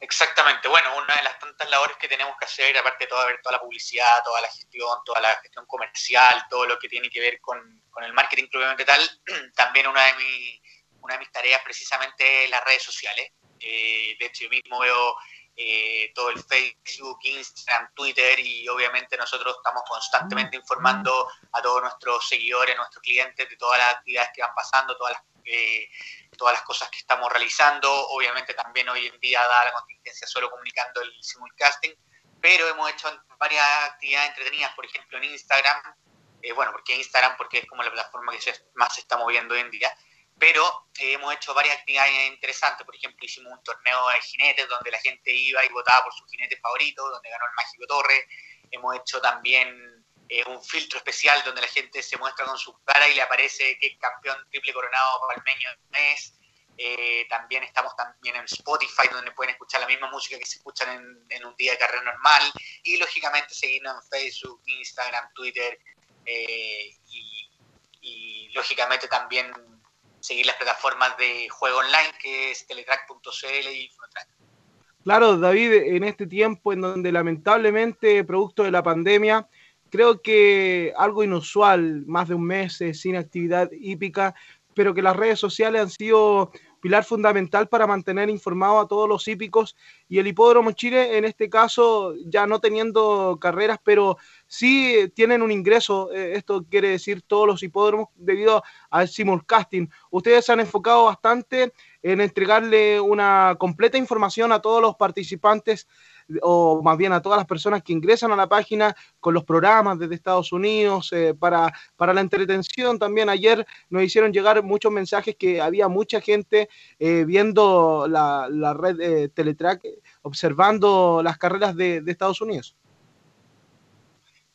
Exactamente, bueno, una de las tantas labores que tenemos que hacer, aparte de toda, ver toda la publicidad, toda la gestión, toda la gestión comercial, todo lo que tiene que ver con, con el marketing propiamente tal, también una de, mi- una de mis tareas precisamente es las redes sociales. Eh, de hecho, yo mismo veo eh, todo el Facebook, Instagram, Twitter y obviamente nosotros estamos constantemente informando a todos nuestros seguidores, nuestros clientes de todas las actividades que van pasando, todas las, eh, todas las cosas que estamos realizando. Obviamente también hoy en día, dada la contingencia, solo comunicando el simulcasting, pero hemos hecho varias actividades entretenidas, por ejemplo en Instagram, eh, bueno, porque Instagram porque es como la plataforma que se- más se está moviendo hoy en día, pero eh, hemos hecho varias actividades interesantes, por ejemplo hicimos un torneo de jinetes donde la gente iba y votaba por su jinete favorito, donde ganó el Mágico Torre, hemos hecho también eh, un filtro especial donde la gente se muestra con su cara y le aparece que es campeón triple coronado palmeño mes, eh, también estamos también en Spotify, donde pueden escuchar la misma música que se escuchan en, en un día de carrera normal. Y lógicamente seguirnos en Facebook, Instagram, Twitter. eh, y, lógicamente también seguir las plataformas de juego online, que es teletrack.cl y. Claro, David, en este tiempo en donde lamentablemente, producto de la pandemia, creo que algo inusual, más de un mes eh, sin actividad hípica, pero que las redes sociales han sido pilar fundamental para mantener informados a todos los hípicos y el Hipódromo Chile, en este caso, ya no teniendo carreras, pero sí eh, tienen un ingreso, eh, esto quiere decir todos los hipódromos, debido al simulcasting. Ustedes se han enfocado bastante en entregarle una completa información a todos los participantes o más bien a todas las personas que ingresan a la página con los programas desde Estados Unidos eh, para, para la entretención también. Ayer nos hicieron llegar muchos mensajes que había mucha gente eh, viendo la, la red eh, Teletrack, observando las carreras de, de Estados Unidos.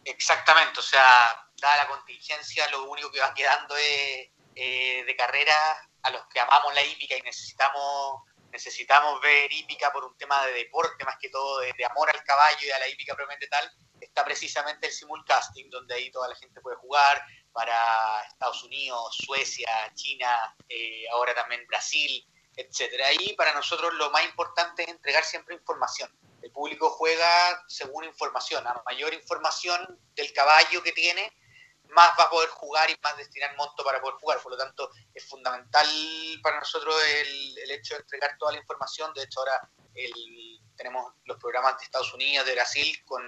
Exactamente, o sea, dada la contingencia, lo único que va quedando es eh, de carrera a los que amamos la hípica y necesitamos necesitamos ver hípica por un tema de deporte, más que todo de, de amor al caballo y a la hípica propiamente tal, está precisamente el simulcasting, donde ahí toda la gente puede jugar, para Estados Unidos, Suecia, China, eh, ahora también Brasil, etcétera. Y para nosotros lo más importante es entregar siempre información. El público juega según información. A mayor información del caballo que tiene, más va a poder jugar y más destinar monto para poder jugar. Por lo tanto, es fundamental para nosotros el, el hecho de entregar toda la información. De hecho, ahora el- tenemos los programas de Estados Unidos, de Brasil, con,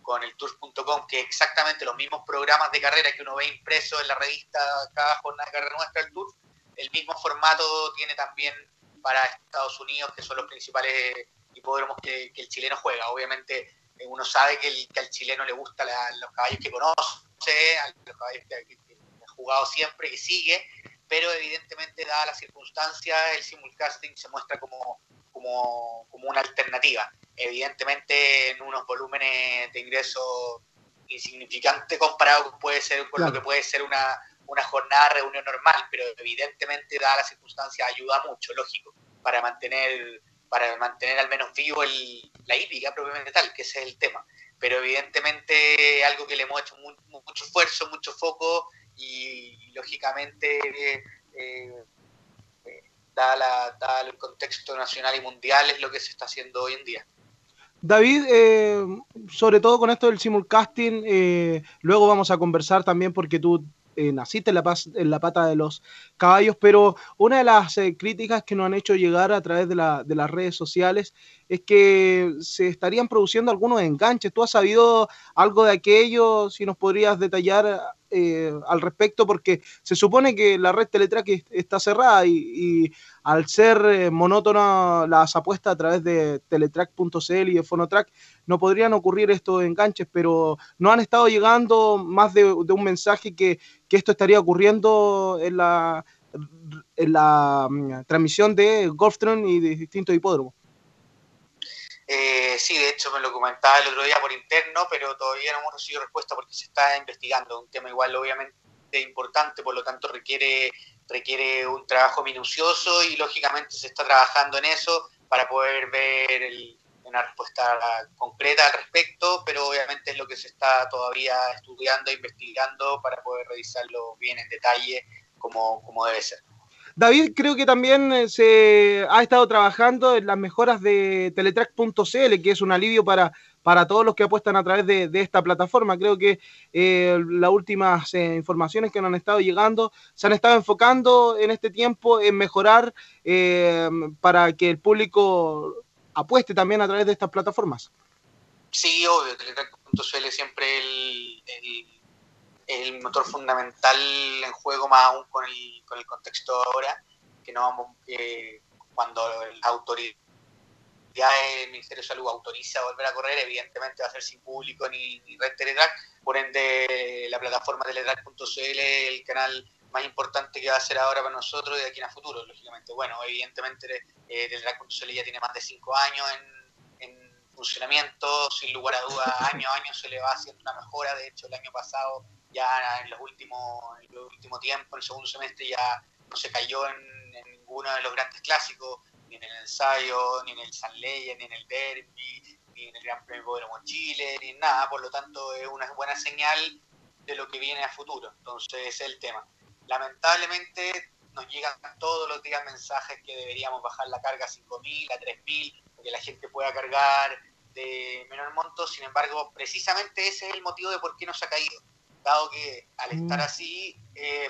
con el tours.com, que exactamente los mismos programas de carrera que uno ve impresos en la revista cada jornada de carrera nuestra, el Tour. El mismo formato tiene también para Estados Unidos, que son los principales hipódromos que, que el chileno juega. Obviamente, eh, uno sabe que, el- que al chileno le gustan los caballos que conoce, a los caballos que, que- que ha jugado siempre, que sigue, pero evidentemente, dadas las circunstancias, el simulcasting se muestra como, como, como una alternativa. Evidentemente, en unos volúmenes de ingreso insignificante comparado con, puede ser, con lo que puede ser una, una jornada de reunión normal, pero evidentemente, dadas las circunstancias, ayuda mucho, lógico, para mantener, para mantener al menos vivo el, la hípica propiamente tal, que ese es el tema. Pero evidentemente algo que le hemos hecho mu- mucho esfuerzo, mucho foco y, lógicamente eh, eh, dada la- el contexto nacional y mundial es lo que se está haciendo hoy en día. David, eh, sobre todo con esto del simulcasting, eh, luego vamos a conversar también porque tú naciste en la, la pata de los caballos, pero una de las eh, críticas que nos han hecho llegar a través de, de las redes sociales es que se estarían produciendo algunos enganches. ¿Tú has sabido algo de aquello? Si nos podrías detallar eh, al respecto, porque se supone que la red Teletrack es- está cerrada y, al ser eh, monótona las apuestas a través de teletrack.cl y de Fonotrack, no podrían ocurrir estos enganches, pero no han estado llegando más de, de un mensaje que, que esto estaría ocurriendo en la, en la mm, transmisión de Golftron y de distintos hipódromos. Eh, sí, de hecho me lo comentaba el otro día por interno, pero todavía no hemos recibido respuesta porque se está investigando. Un tema igual obviamente importante, por lo tanto requiere, requiere un trabajo minucioso y lógicamente se está trabajando en eso para poder ver una respuesta concreta al respecto, pero obviamente es lo que se está todavía estudiando, investigando para poder revisarlo bien en detalle como, como debe ser. David, creo que también eh, se ha estado trabajando en las mejoras de teletrack.cl, que es un alivio para, para todos los que apuestan a través de, de esta plataforma. Creo que eh, las últimas eh, informaciones que nos han estado llegando se han estado enfocando en este tiempo en mejorar eh, para que el público apueste también a través de estas plataformas. Sí, obvio, Teletrack.cl siempre el, el, el motor fundamental en juego, más aún con el, con el contexto ahora, que no vamos, que cuando la autoridad el Ministerio de Salud autoriza volver a correr, evidentemente va a ser sin público ni, ni red Teletrack, por ende la plataforma teletrack.cl el canal más importante que va a ser ahora para nosotros y de aquí en a futuro, lógicamente. Bueno, evidentemente eh, teletrack.cl ya tiene más de cinco años en, en funcionamiento, sin lugar a dudas, año a año se le va haciendo una mejora, de hecho el año pasado ya en los últimos, en los últimos tiempos, en el segundo semestre ya no se cayó en, en ninguno de los grandes clásicos, ni en el ensayo, ni en el San Leia, ni en el Derby, ni en el Gran Premio de Chile, ni en nada, por lo tanto es una buena señal de lo que viene a futuro, entonces ese es el tema. Lamentablemente nos llegan todos los días mensajes que deberíamos bajar la carga a 5.000, a 3.000, porque la gente pueda cargar de menor monto, sin embargo, precisamente ese es el motivo de por qué no se ha caído, dado que al estar así, eh,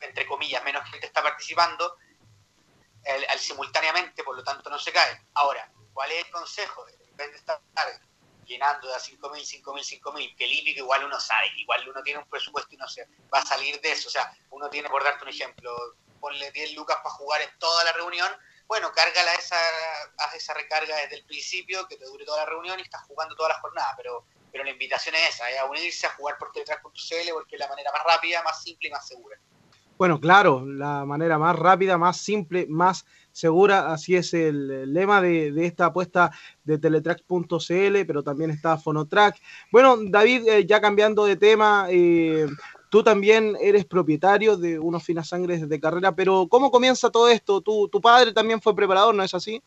entre comillas, menos gente está participando, el- al simultáneamente, por lo tanto no se cae. Ahora, ¿cuál es el consejo? En vez de estar llenando de a 5.000, 5.000, 5.000, que el hípico igual uno sabe, que igual uno tiene un presupuesto y no se va a salir de eso. O sea, uno tiene, por darte un ejemplo, ponle 10 lucas para jugar en toda la reunión, bueno, cárgala esa, haz esa recarga desde el principio, que te dure toda la reunión y estás jugando toda la jornada, pero, pero la invitación es esa, es a unirse a jugar por teletrack.cl porque es la manera más rápida, más simple y más segura. Bueno, claro, la manera más rápida, más simple, más segura, así es el lema de, de esta apuesta de teletrack.cl, pero también está Fonotrack. Bueno, David, eh, ya cambiando de tema, eh, tú también eres propietario de unos finas sangres de carrera, pero ¿cómo comienza todo esto? Tu, tu padre también fue preparador, ¿no es así?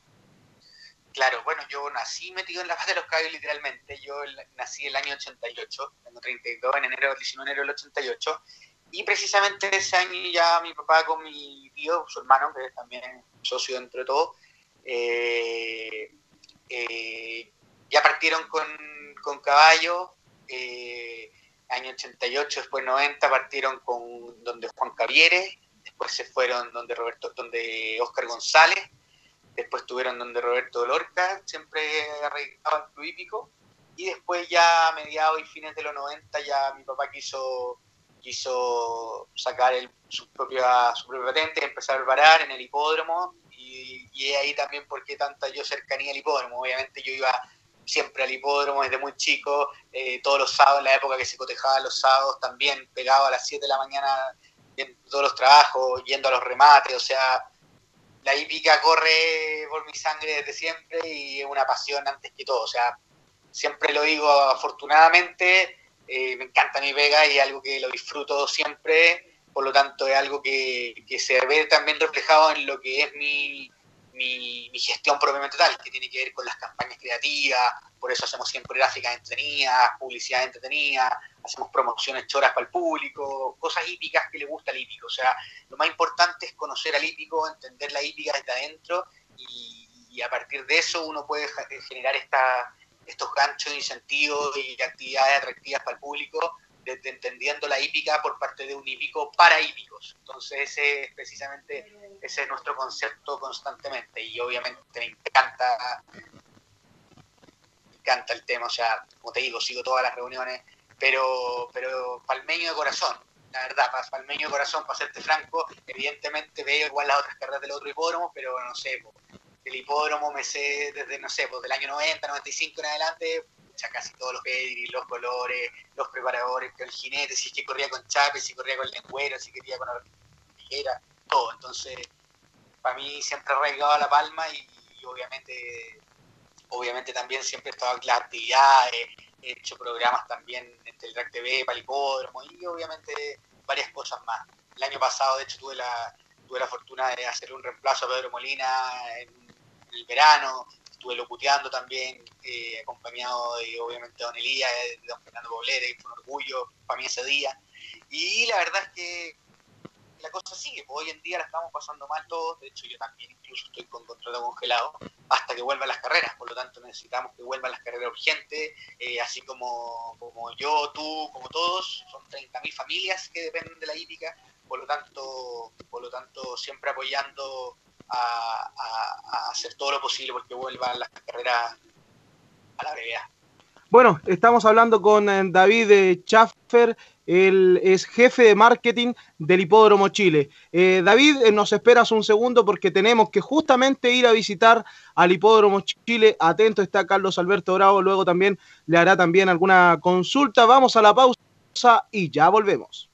Claro, bueno, yo nací metido en la paz de los caballos literalmente. Yo nací el año 88, tengo 32 en enero, 19 de enero del 88. Y precisamente ese año ya mi papá con mi tío, su hermano, que es también socio dentro de todo, eh, eh, ya partieron con, con caballo. eh, año 88, después 90 partieron con donde Juan Caviere, después se fueron donde Roberto, donde Oscar González, después estuvieron donde Roberto Lorca, siempre arreglaban club hípico, y después ya a mediados y fines de los 90 ya mi papá quiso quiso sacar su, propia, su propia patente, empezar a varar en el hipódromo, y, y ahí también porque tanta yo cercanía al hipódromo, obviamente yo iba siempre al hipódromo desde muy chico, eh, todos los sábados, en la época que se cotejaba los sábados, también pegado a las 7 de la mañana todos los trabajos, yendo a los remates, o sea, la hípica corre por mi sangre desde siempre y es una pasión antes que todo, o sea, siempre lo digo afortunadamente, eh, me encanta mi pega y es algo que lo disfruto siempre, por lo tanto es algo que, que se ve también reflejado en lo que es mi, mi, mi gestión propiamente tal, que tiene que ver con las campañas creativas, por eso hacemos siempre gráficas entretenidas, publicidad entretenida, hacemos promociones choras para el público, cosas hípicas que le gusta al hípico. O sea, lo más importante es conocer al hípico, entender la hípica desde adentro y, a partir de eso uno puede generar esta, estos ganchos de incentivos y actividades atractivas para el público, desde entendiendo la hípica por parte de un hípico para hípicos. Entonces ese es precisamente ese es nuestro concepto constantemente y obviamente me encanta me encanta el tema, o sea, como te digo, sigo todas las reuniones, pero pero palmeño de corazón, la verdad, pa- palmeño de corazón, para serte franco, evidentemente veo igual las otras carreras del otro hipódromo, pero no sé, po, el hipódromo me sé desde, no sé, pues del año 90, 95 en adelante, ya casi todos los pedigree, los colores, los preparadores, el jinete, si es que corría con chape, si corría con lengüero, si quería con tijera, todo. Entonces, para mí siempre ha arraigado a La Palma y, obviamente obviamente también siempre en las actividades, he hecho programas también en Teletrack TV hipódromo y obviamente varias cosas más. El año pasado, de hecho, tuve la, tuve la fortuna de hacer un reemplazo a Pedro Molina en el verano, estuve locuteando también, eh, acompañado de obviamente Don Elías, de Don Fernando Poblete, que fue un orgullo para mí ese día. Y la verdad es que la cosa sigue, pues hoy en día la estamos pasando mal todos, de hecho yo también incluso estoy con contrato congelado hasta que vuelvan las carreras, por lo tanto necesitamos que vuelvan las carreras urgentes, eh, así como, como yo, tú, como todos, son 30.000 familias que dependen de la hípica, por lo tanto, por lo tanto siempre apoyando a, a- a hacer todo lo posible porque vuelvan las carreras a la brevedad. Bueno, estamos hablando con eh, David eh, Schaffer, él es jefe de marketing del Hipódromo Chile. Eh, David, eh, nos esperas un segundo porque tenemos que justamente ir a visitar al Hipódromo Chile. Atento está Carlos Alberto Bravo, luego también le hará también alguna consulta. Vamos a la pausa y ya volvemos.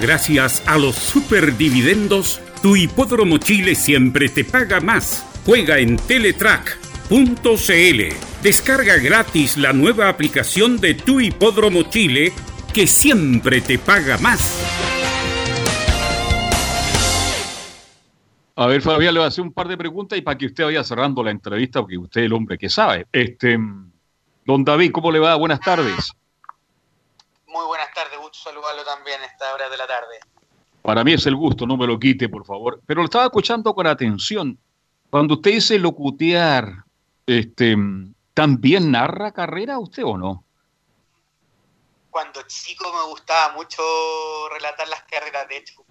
Gracias a los superdividendos, tu hipódromo Chile siempre te paga más. Juega en Teletrack.cl. Descarga gratis la nueva aplicación de tu hipódromo Chile que siempre te paga más. A ver, Fabián, le voy a hacer un par de preguntas y para que usted vaya cerrando la entrevista, porque usted es el hombre que sabe. Este, don David, ¿cómo le va? Buenas tardes. Muy buenas tardes, gusto saludarlo también a esta hora de la tarde. Para mí es el gusto, no me lo quite, por favor. Pero lo estaba escuchando con atención. Cuando usted dice locutear, este, ¿también narra carrera usted o no? Cuando chico me gustaba mucho relatar las carreras, de hecho,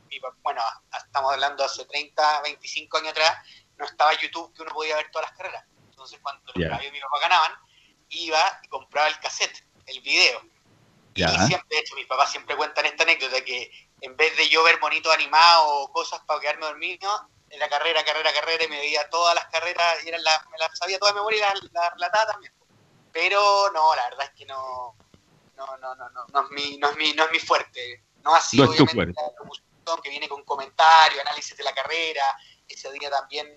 bueno, estamos hablando hace 30, 25 años atrás, no estaba YouTube que uno podía ver todas las carreras. Entonces cuando los caballos de mi papá ganaban, iba y compraba el cassette, el video. Y Ya. siempre, de hecho, mis papás siempre cuentan esta anécdota que en vez de yo ver monitos animados o cosas para quedarme dormido, en la carrera, carrera, carrera, y me veía todas las carreras y eran la- me las sabía toda de memoria y las las relataba también. Pero no, la verdad es que no, no, no, no, no, no es mi, no es mi, no es mi fuerte. No así, No obviamente, fuerte. la que viene con comentarios, análisis de la carrera. Ese día también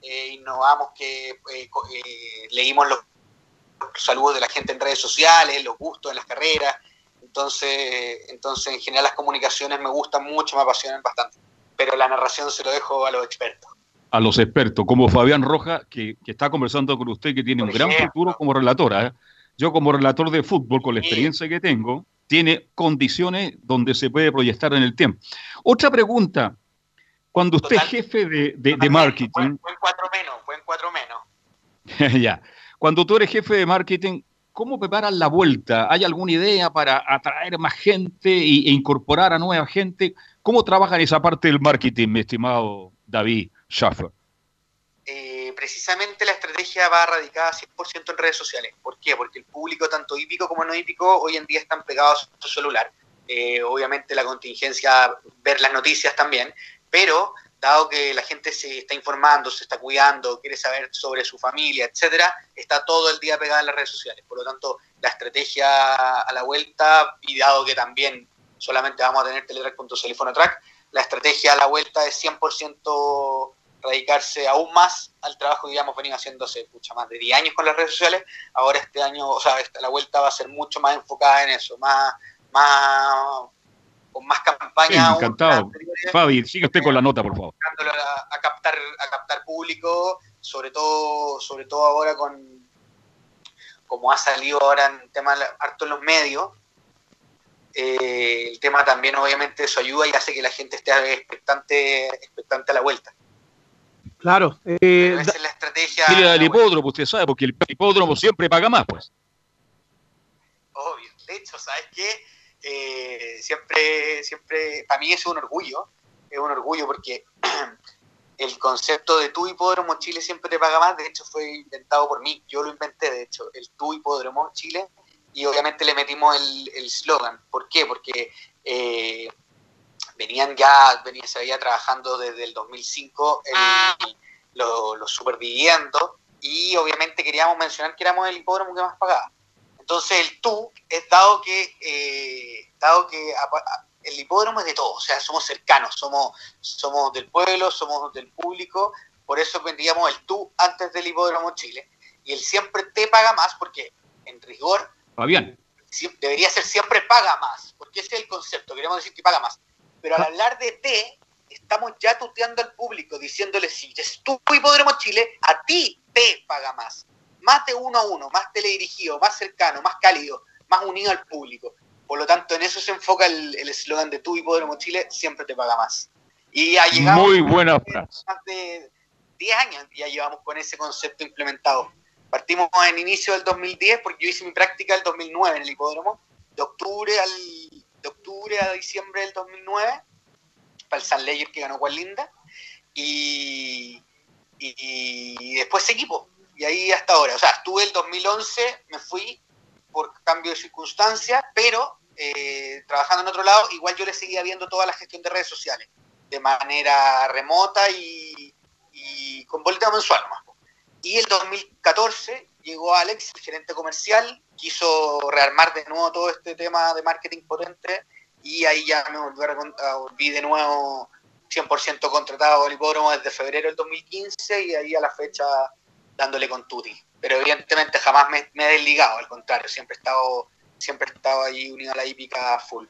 eh, innovamos que eh, eh, leímos los saludos de la gente en redes sociales, los gustos en las carreras. Entonces, entonces en general las comunicaciones me gustan mucho, me apasionan bastante. Pero la narración se lo dejo a los expertos. a los expertos, como Fabián Roja, que, que está conversando con usted, que tiene un gran futuro como relatora. ¿eh? Yo como relator de fútbol, con la experiencia que tengo, tiene condiciones donde se puede proyectar en el tiempo. Otra pregunta, cuando usted es jefe de, de- de marketing, Buen cuatro menos, buen cuatro menos. ya, cuando tú eres jefe de marketing, ¿cómo preparas la vuelta? ¿Hay alguna idea para atraer más gente e incorporar a nueva gente? ¿Cómo trabajan esa parte del marketing, mi estimado David Schaffer? Eh, precisamente la estrategia va radicada 100% en redes sociales. ¿Por qué? Porque el público, tanto hípico como no hípico, hoy en día están pegados a su celular. Eh, obviamente la contingencia, ver las noticias también, pero dado que la gente se está informando, se está cuidando, quiere saber sobre su familia, etcétera, está todo el día pegada en las redes sociales. Por lo tanto, la estrategia a la vuelta, y dado que también solamente vamos a tener Teletrack.cl y Fonotrack, la estrategia a la vuelta es 100% radicarse aún más al trabajo que ya hemos venido haciendo hace mucha más de 10 años con las redes sociales. Ahora este año, o sea, la vuelta va a ser mucho más enfocada en eso, más, más con más Sí, campaña, aún encantado. Fabi, sigue usted con la nota, por favor. a, a captar a captar público sobre todo sobre todo ahora con como ha salido ahora en tema harto en los medios eh, el tema también obviamente eso ayuda y hace que la gente esté expectante expectante a la vuelta Claro. eh, Pero esa es la estrategia Mire al hipódromo, usted sabe, porque el hipódromo siempre paga más, pues. obvio de hecho sabes qué Eh, siempre siempre para mí es un orgullo es un orgullo porque el concepto de tu hipódromo Chile siempre te paga más, de hecho fue inventado por mí, yo lo inventé de hecho, el tu hipódromo Chile, y obviamente le metimos el el slogan. ¿Por qué? Porque eh, venían ya, venía, se veía trabajando desde el 2005 el- lo- los superdividendos, y obviamente queríamos mencionar que éramos el hipódromo que más pagaba. Entonces el tú es dado que, eh, dado que apa- el hipódromo es de todos, o sea, somos cercanos, somos, somos del pueblo, somos del público, por eso vendíamos el tú antes del hipódromo Chile. Y el siempre te paga más, porque en rigor Fabián. debería ser siempre paga más, porque ese es el concepto, queremos decir que paga más. Pero al hablar de te, estamos ya tuteando al público, diciéndole, si es tu hipódromo Chile, a ti te paga más. Más de uno a uno, más teledirigido, más cercano, más cálido, más unido al público. Por lo tanto, en eso se enfoca el eslogan de tu hipódromo Chile, siempre te paga más. Y ya llegamos Muy buena frase. más de 10 años ya llevamos con ese concepto implementado. Partimos en inicio del 2010 porque yo hice mi práctica el 2009 en el hipódromo, de octubre, al, de octubre a diciembre del 2009, para el San Leyer que ganó Juan Linda, y, y, y después seguí, po, y ahí hasta ahora. O sea, estuve el 2011, me fui por cambio de circunstancias, pero eh, trabajando en otro lado, igual yo le seguía viendo toda la gestión de redes sociales de manera remota y, con boleta mensual nomás. Y el 2014 llegó Alex, el gerente comercial, quiso rearmar de nuevo todo este tema de marketing potente y ahí ya me volví, a recon- a- volví de nuevo 100% contratado al hipódromo desde febrero del 2015 y ahí a la fecha dándole con Tuti. Pero evidentemente jamás me, he desligado, al contrario, siempre he estado, siempre he ahí unido a la hípica full.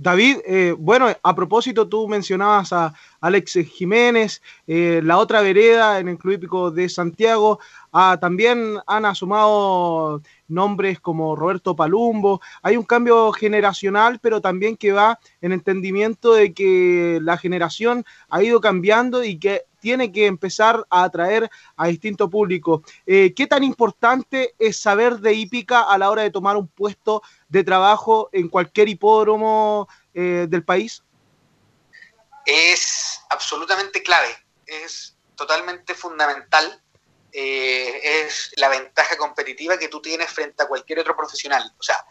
David, eh, bueno, a propósito, tú mencionabas a Alex Jiménez, eh, la otra vereda en el Club Hípico de Santiago, ah, también han asomado nombres como Roberto Palumbo. Hay un cambio generacional, pero también que va en entendimiento de que la generación ha ido cambiando y que tiene que empezar a atraer a distinto público. Eh, ¿Qué tan importante es saber de hípica a la hora de tomar un puesto de trabajo en cualquier hipódromo eh, del país? es absolutamente clave, es totalmente fundamental, eh, es la ventaja competitiva que tú tienes frente a cualquier otro profesional. O sea,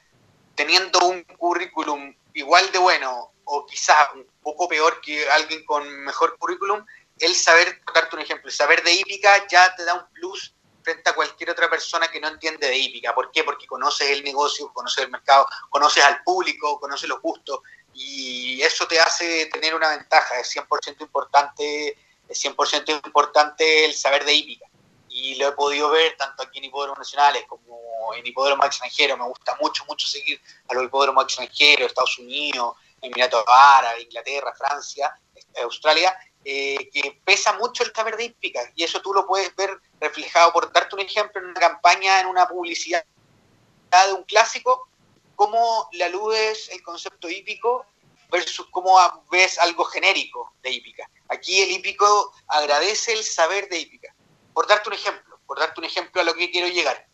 teniendo un currículum igual de bueno o quizás un poco peor que alguien con mejor currículum, el saber, por darte un ejemplo, el saber de hípica ya te da un plus frente a cualquier otra persona que no entiende de hípica. ¿Por qué? Porque conoces el negocio, conoces el mercado, conoces al público, conoces los gustos y eso te hace tener una ventaja. Es 100% importante, es 100% importante el saber de hípica. Y lo he podido ver tanto aquí en hipódromos nacionales como en hipódromos extranjeros. Me gusta mucho, mucho seguir a los hipódromos extranjeros, Estados Unidos, Emiratos Árabes, Inglaterra, Francia, Australia, eh, que pesa mucho el saber de hípica y eso tú lo puedes ver reflejado, por darte un ejemplo, en una campaña, en una publicidad de un clásico, cómo le aludes el concepto hípico versus cómo ves algo genérico de hípica. Aquí el hípico agradece el saber de hípica. Por darte un ejemplo, por darte un ejemplo a lo que quiero llegar.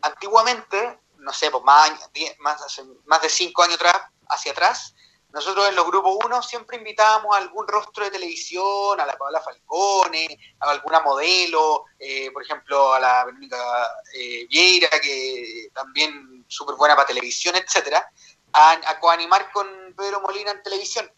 Antiguamente, no sé, pues más, más, más de cinco años atrás, hacia atrás, nosotros en los grupos 1 siempre invitábamos a algún rostro de televisión, a la Paola Falcone, a alguna modelo, eh, por ejemplo a la Verónica eh, Vieira, que también súper buena para televisión, etcétera, a, a coanimar con Pedro Molina en televisión.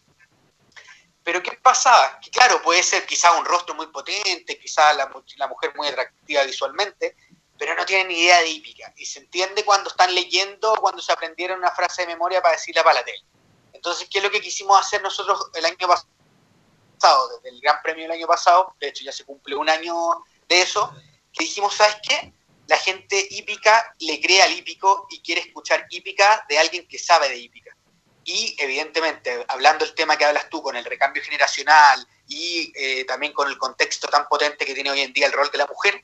Pero ¿qué pasaba? Que claro, puede ser quizá un rostro muy potente, quizá la, la mujer muy atractiva visualmente, pero no tienen idea de hípica. Y se entiende cuando están leyendo, cuando se aprendieron una frase de memoria para decirla para la tele. Entonces, ¿qué es lo que quisimos hacer nosotros el año pasado, desde el Gran Premio del año pasado? De hecho, ya se cumple un año de eso, que dijimos, ¿sabes qué? La gente hípica le cree al hípico y quiere escuchar hípica de alguien que sabe de hípica. Y evidentemente, hablando del tema que hablas tú con el recambio generacional y eh, también con el contexto tan potente que tiene hoy en día el rol de la mujer,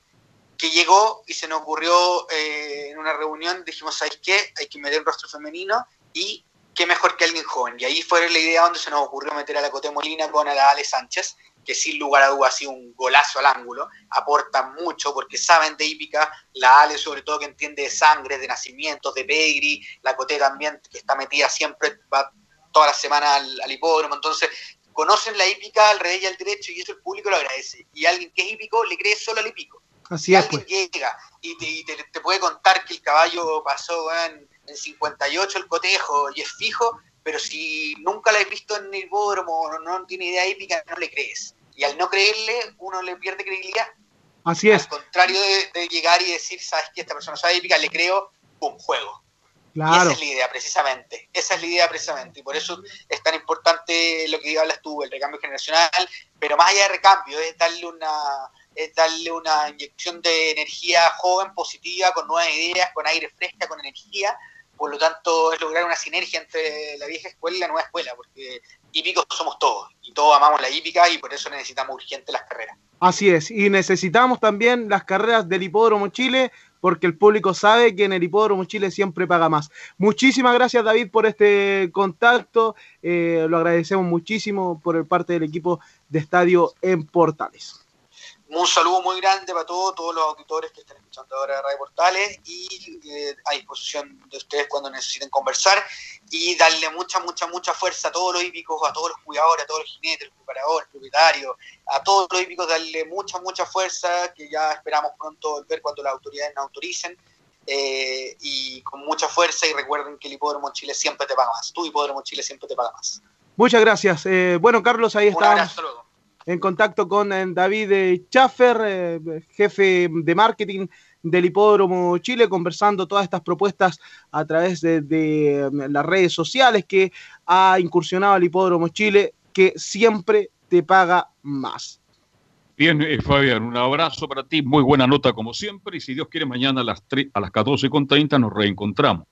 que llegó y se nos ocurrió eh, en una reunión, dijimos, ¿sabes qué? Hay que meter un rostro femenino y qué mejor que alguien joven. Y ahí fue la idea donde se nos ocurrió meter a la Coté Molina con a la Ale Sánchez, que sin lugar a dudas ha sido un golazo al ángulo, aportan mucho porque saben de hípica, la Ale sobre todo que entiende de sangre, de nacimientos, de pegri, la Coté también que está metida siempre, va toda la semana al, hipódromo, entonces conocen la hípica al revés y al derecho y eso el público lo agradece. Y alguien que es hípico le cree solo al hípico. Así es. Alguien pues. llega y, te, te, puede contar que el caballo pasó en en 58 el cotejo y es fijo, pero si nunca la has visto en el hipódromo o no, tiene idea épica, no le crees. Y al no creerle, uno le pierde credibilidad. Así es. Al contrario de, llegar y decir, sabes que esta persona sabe épica, le creo, un juego. Claro. esa es la idea, precisamente. Esa es la idea, precisamente. Y por eso es tan importante lo que hablas tú, el recambio generacional. Pero más allá de recambio, es darle una, es darle una inyección de energía joven, positiva, con nuevas ideas, con aire fresca, con energía, por lo tanto es lograr una sinergia entre la vieja escuela y la nueva escuela, porque hípicos somos todos, y todos amamos la hípica y por eso necesitamos urgente las carreras. Así es, y necesitamos también las carreras del Hipódromo Chile, porque el público sabe que en el Hipódromo Chile siempre paga más. Muchísimas gracias David por este contacto, eh, lo agradecemos muchísimo por el parte del equipo de Estadio en Portales. Un saludo muy grande para todos, todos los auditores que están escuchando ahora Radio Portales y eh, a disposición de ustedes cuando necesiten conversar y darle mucha, mucha, mucha fuerza a todos los hípicos, a todos los cuidadores, a todos los jinetes, los preparadores, propietarios, a todos los hípicos, darle mucha, mucha fuerza que ya esperamos pronto ver cuando las autoridades nos autoricen. Eh, y con mucha fuerza y recuerden que el hipódromo Chile siempre te paga más. Tu hipódromo Chile siempre te paga más. Muchas gracias. Eh, bueno, Carlos, ahí estamos en contacto con eh, David eh, Schaffer, eh, jefe de marketing del Hipódromo Chile, conversando todas estas propuestas a través de, las redes sociales que ha incursionado el Hipódromo Chile, que siempre te paga más. Bien, Fabián, un abrazo para ti, muy buena nota como siempre, y si Dios quiere, mañana a las, a las 14.30 nos reencontramos.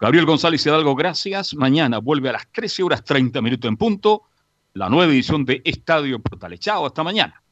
Gabriel González Hidalgo, gracias. Mañana vuelve a las 13 horas 30 minutos en punto la nueva edición de Estadio Portales. Chao, hasta mañana.